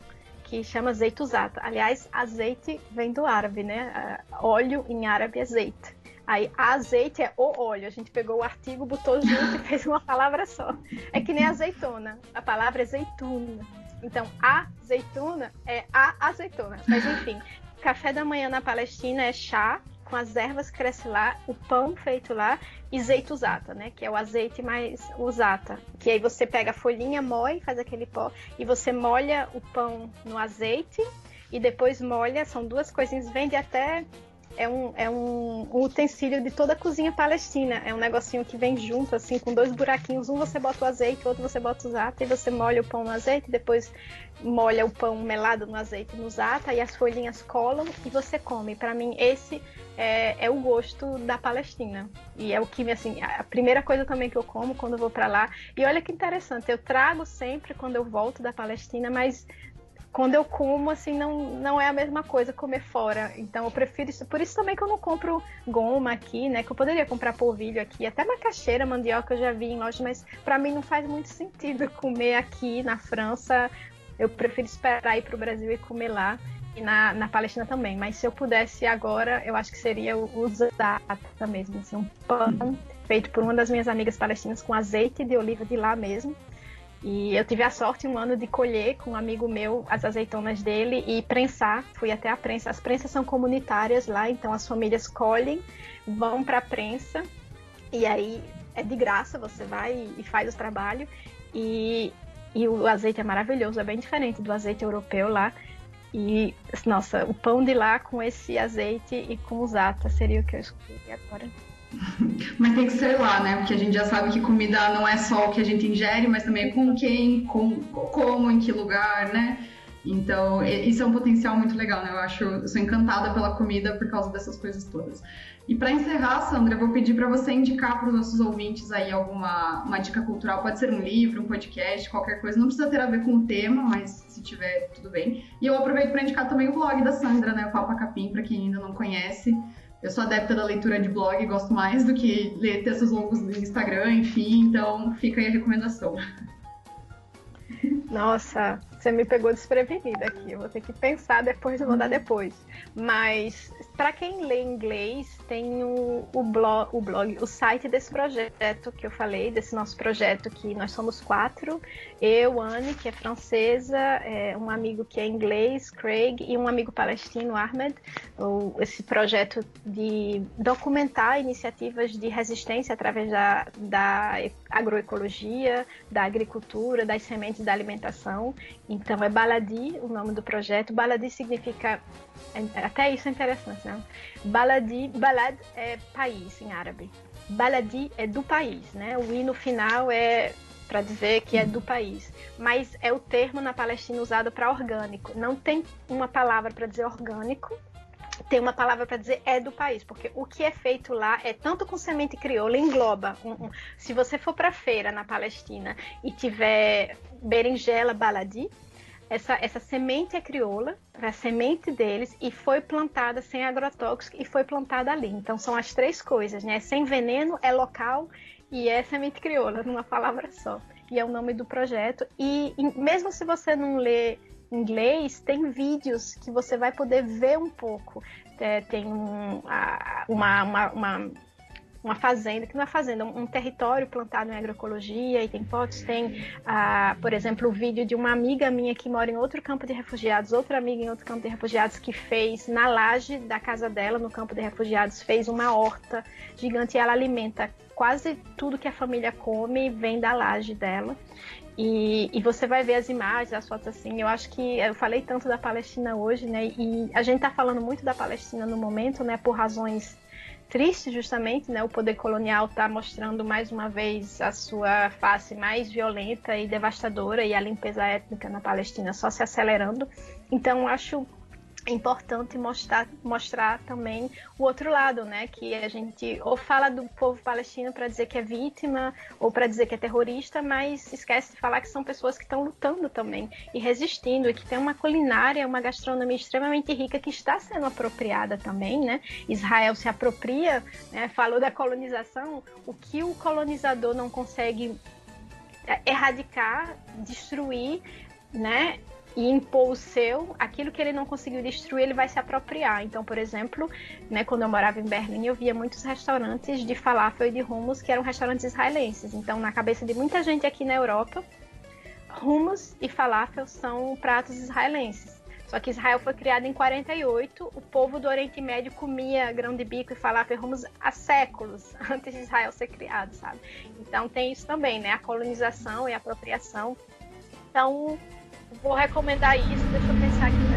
que chama zeituzata. Aliás, azeite vem do árabe, né? Óleo em árabe é azeite. Aí, azeite é o óleo. A gente pegou o artigo, botou junto e fez uma palavra só. É que nem azeitona. A palavra é azeituna. Então, azeituna é a azeitona. Mas enfim, café da manhã na Palestina é chá com as ervas que crescem lá, o pão feito lá e zeituzata, né? Que é o azeite mais usata. Que aí você pega a folhinha, moe, faz aquele pó e você molha o pão no azeite e depois molha. São duas coisinhas, vende até é um, é um, utensílio de toda a cozinha palestina. É um negocinho que vem junto, assim, com dois buraquinhos. Um você bota o azeite, outro você bota o zata, e você molha o pão no azeite, depois molha o pão melado no azeite no zata, e as folhinhas colam e você come. Para mim, esse é, é, o gosto da Palestina. E é o que, assim, a primeira coisa também que eu como quando eu vou para lá. E olha que interessante, eu trago sempre quando eu volto da Palestina, mas quando eu como, assim, não, não é a mesma coisa comer fora. Então eu prefiro isso. Por isso também que eu não compro goma aqui, né? Que eu poderia comprar polvilho aqui. Até macaxeira, mandioca eu já vi em loja, mas para mim não faz muito sentido comer aqui na França. Eu prefiro esperar ir para o Brasil e comer lá. E na, na Palestina também. Mas se eu pudesse agora, eu acho que seria o, o zata mesmo. Assim, um pão feito por uma das minhas amigas palestinas com azeite de oliva de lá mesmo e eu tive a sorte um ano de colher com um amigo meu as azeitonas dele e prensar. Fui até a prensa. As prensas são comunitárias lá, então as famílias colhem, vão para a prensa e aí é de graça, você vai e faz o trabalho. E, e o azeite é maravilhoso, é bem diferente do azeite europeu lá. E, nossa, o pão de lá com esse azeite e com os zata seria o que eu escolhi agora. Mas tem que ser lá, né? Porque a gente já sabe que comida não é só o que a gente ingere, mas também com quem, com, como, em que lugar, né? Então, isso é um potencial muito legal, né? Eu acho, eu sou encantada pela comida por causa dessas coisas todas. E para encerrar, Sandra, eu vou pedir para você indicar para os nossos ouvintes aí alguma uma dica cultural, pode ser um livro, um podcast, qualquer coisa, não precisa ter a ver com o tema, mas se tiver, tudo bem. E eu aproveito para indicar também o blog da Sandra, né? O Papa Capim, para quem ainda não conhece. Eu sou adepta da leitura de blog, gosto mais do que ler textos longos no Instagram, enfim, então fica aí a recomendação. Nossa, você me pegou desprevenida aqui. Eu vou ter que pensar depois, eu vou dar depois. Mas para quem lê inglês, tem o, o, blog, o blog, o site desse projeto que eu falei, desse nosso projeto que nós somos quatro. Eu, Anne, que é francesa, é, um amigo que é inglês, Craig, e um amigo palestino, Ahmed. O, esse projeto de documentar iniciativas de resistência através da, da agroecologia, da agricultura, das sementes da alimentação. Então é Baladi o nome do projeto. Baladi significa é, até isso é interessante, né? Baladi, balad é país em árabe. Baladi é do país, né? O i no final é para dizer que é do país, mas é o termo na Palestina usado para orgânico. Não tem uma palavra para dizer orgânico, tem uma palavra para dizer é do país, porque o que é feito lá é tanto com semente crioula, engloba. Um, um, se você for para feira na Palestina e tiver berinjela baladi, essa, essa semente é crioula, é a semente deles, e foi plantada sem agrotóxico e foi plantada ali. Então são as três coisas, né? Sem veneno, é local e é semente crioula, numa palavra só. E é o nome do projeto. E, e mesmo se você não lê inglês, tem vídeos que você vai poder ver um pouco. É, tem um, a, uma, uma, uma uma fazenda, que não é fazenda, um território plantado em agroecologia, e tem fotos, tem, por exemplo, o vídeo de uma amiga minha que mora em outro campo de refugiados, outra amiga em outro campo de refugiados, que fez na laje da casa dela, no campo de refugiados, fez uma horta gigante e ela alimenta quase tudo que a família come vem da laje dela. E, e, você vai ver as imagens, as fotos assim. Eu acho que eu falei tanto da Palestina hoje, né? E a gente está falando muito da Palestina no momento, né? Por razões triste justamente, né? O poder colonial está mostrando mais uma vez a sua face mais violenta e devastadora e a limpeza étnica na Palestina só se acelerando. Então acho é importante mostrar, mostrar também o outro lado, né? Que a gente ou fala do povo palestino para dizer que é vítima ou para dizer que é terrorista, mas esquece de falar que são pessoas que estão lutando também e resistindo e que tem uma culinária, uma gastronomia extremamente rica que está sendo apropriada também, né? Israel se apropria, né? Falou da colonização, o que o colonizador não consegue é, erradicar, destruir, né? E impor o seu, aquilo que ele não conseguiu destruir, ele vai se apropriar. Então, por exemplo, né, quando eu morava em Berlim, eu via muitos restaurantes de falafel e de hummus que eram restaurantes israelenses. Então, na cabeça de muita gente aqui na Europa, hummus e falafel são pratos israelenses. Só que Israel foi criado em 48, o povo do Oriente Médio comia grão de bico e falafel e hummus há séculos antes de Israel ser criado, sabe? Então tem isso também, né? A colonização e a apropriação. Então, vou recomendar isso. Deixa eu pensar aqui.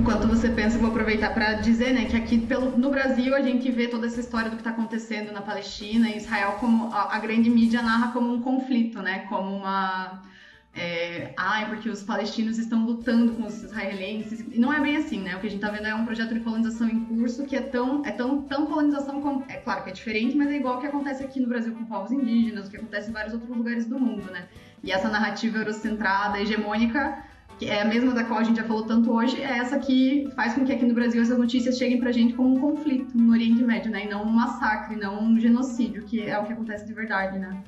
Enquanto você pensa, vou aproveitar para dizer, né, que aqui pelo, no Brasil a gente vê toda essa história do que está acontecendo na Palestina e Israel como a, a, grande mídia narra como um conflito, né, como uma é, ah, é porque os palestinos estão lutando com os israelenses. E não é bem assim, né? O que a gente está vendo é um projeto de colonização em curso que é tão, é tão, tão colonização como. É claro que é diferente, mas é igual o que acontece aqui no Brasil com povos indígenas, o que acontece em vários outros lugares do mundo, né? E essa narrativa eurocentrada, hegemônica, que é a mesma da qual a gente já falou tanto hoje, é essa que faz com que aqui no Brasil essas notícias cheguem pra gente como um conflito no Oriente Médio, né? E não um massacre, não um genocídio, que é o que acontece de verdade, né?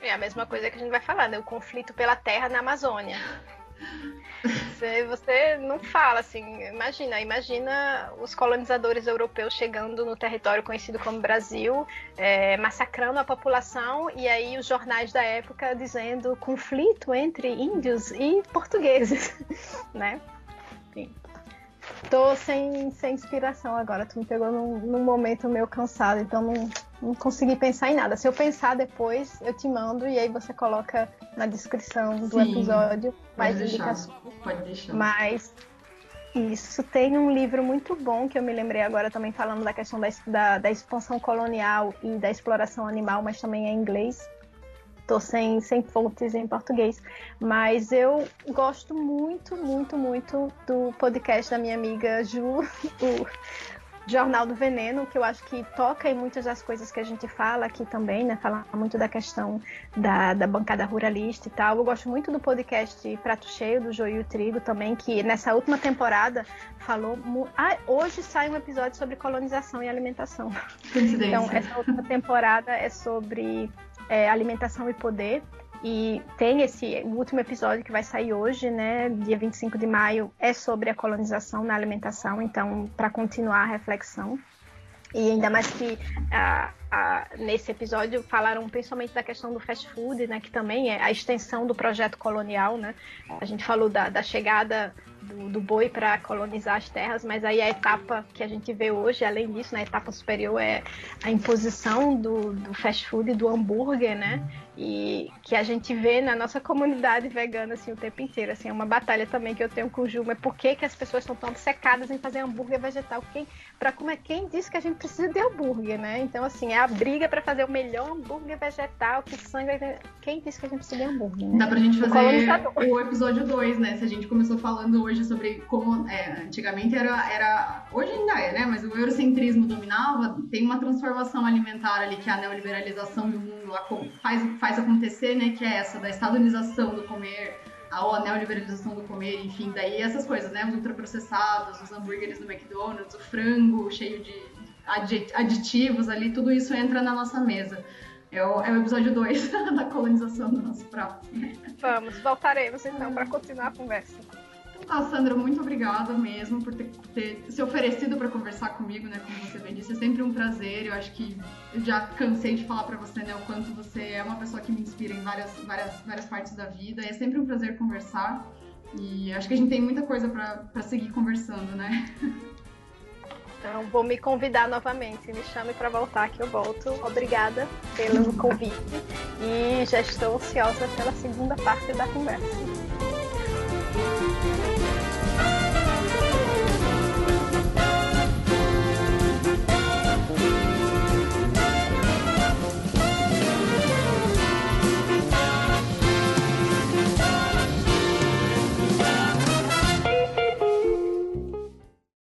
É a mesma coisa que a gente vai falar, né? O conflito pela terra na Amazônia. Você, você não fala assim, imagina, imagina os colonizadores europeus chegando no território conhecido como Brasil, é, massacrando a população, e aí os jornais da época dizendo conflito entre índios e portugueses, né? Enfim. Tô sem, sem inspiração agora, tu me pegou num, num momento meio cansado, então não, não consegui pensar em nada. Se eu pensar depois, eu te mando e aí você coloca na descrição do Sim, episódio mais indicações. Pode deixar. Mas isso tem um livro muito bom que eu me lembrei agora também falando da questão da, da, da expansão colonial e da exploração animal, mas também é em inglês. Tô sem, sem fontes em português. Mas eu gosto muito, muito, muito do podcast da minha amiga Ju, o Jornal do Veneno, que eu acho que toca em muitas das coisas que a gente fala aqui também, né? Fala muito da questão da, da bancada ruralista e tal. Eu gosto muito do podcast Prato Cheio, do Joio e o Trigo também, que nessa última temporada falou. Ah, hoje sai um episódio sobre colonização e alimentação. Então, essa última temporada é sobre é, alimentação e poder. E tem esse último episódio que vai sair hoje, né, dia 25 de maio, é sobre a colonização na alimentação, então para continuar a reflexão. E ainda mais que a, a, nesse episódio falaram principalmente da questão do fast food, né, que também é a extensão do projeto colonial, né? A gente falou da, da chegada do, do boi para colonizar as terras, mas aí a etapa que a gente vê hoje, além disso, na né, etapa superior é a imposição do, do fast food, do hambúrguer, né? E que a gente vê na nossa comunidade vegana assim o tempo inteiro. Assim, é uma batalha também que eu tenho com o Ju, mas por que, que as pessoas estão tão secadas em fazer hambúrguer vegetal? Quem, para comer, quem disse que a gente precisa de hambúrguer, né? Então, assim, é a briga para fazer o melhor hambúrguer vegetal, que sangue. Quem disse que a gente precisa de hambúrguer? Né? Dá pra gente fazer o, o episódio 2, né? Se a gente começou falando hoje sobre como é, antigamente era, era. Hoje ainda é, né? Mas o eurocentrismo dominava, tem uma transformação alimentar ali que é a neoliberalização do mundo faz, faz acontecer, né? Que é essa da estadunização do comer, a neoliberalização do comer, enfim, daí essas coisas, né? Os ultraprocessados, os hambúrgueres do McDonald's, o frango cheio de aditivos ali, tudo isso entra na nossa mesa. É o, é o episódio 2 da colonização do nosso prato. Vamos, voltaremos então para continuar a conversa. Ah, Sandra, muito obrigada mesmo por ter, ter se oferecido para conversar comigo, né? Como você bem disse, é sempre um prazer. Eu acho que eu já cansei de falar para você, né, o quanto você é uma pessoa que me inspira em várias, várias, várias partes da vida. É sempre um prazer conversar. E acho que a gente tem muita coisa para seguir conversando, né? Então, vou me convidar novamente. Me chame para voltar que eu volto. Obrigada pelo convite. E já estou ansiosa pela segunda parte da conversa.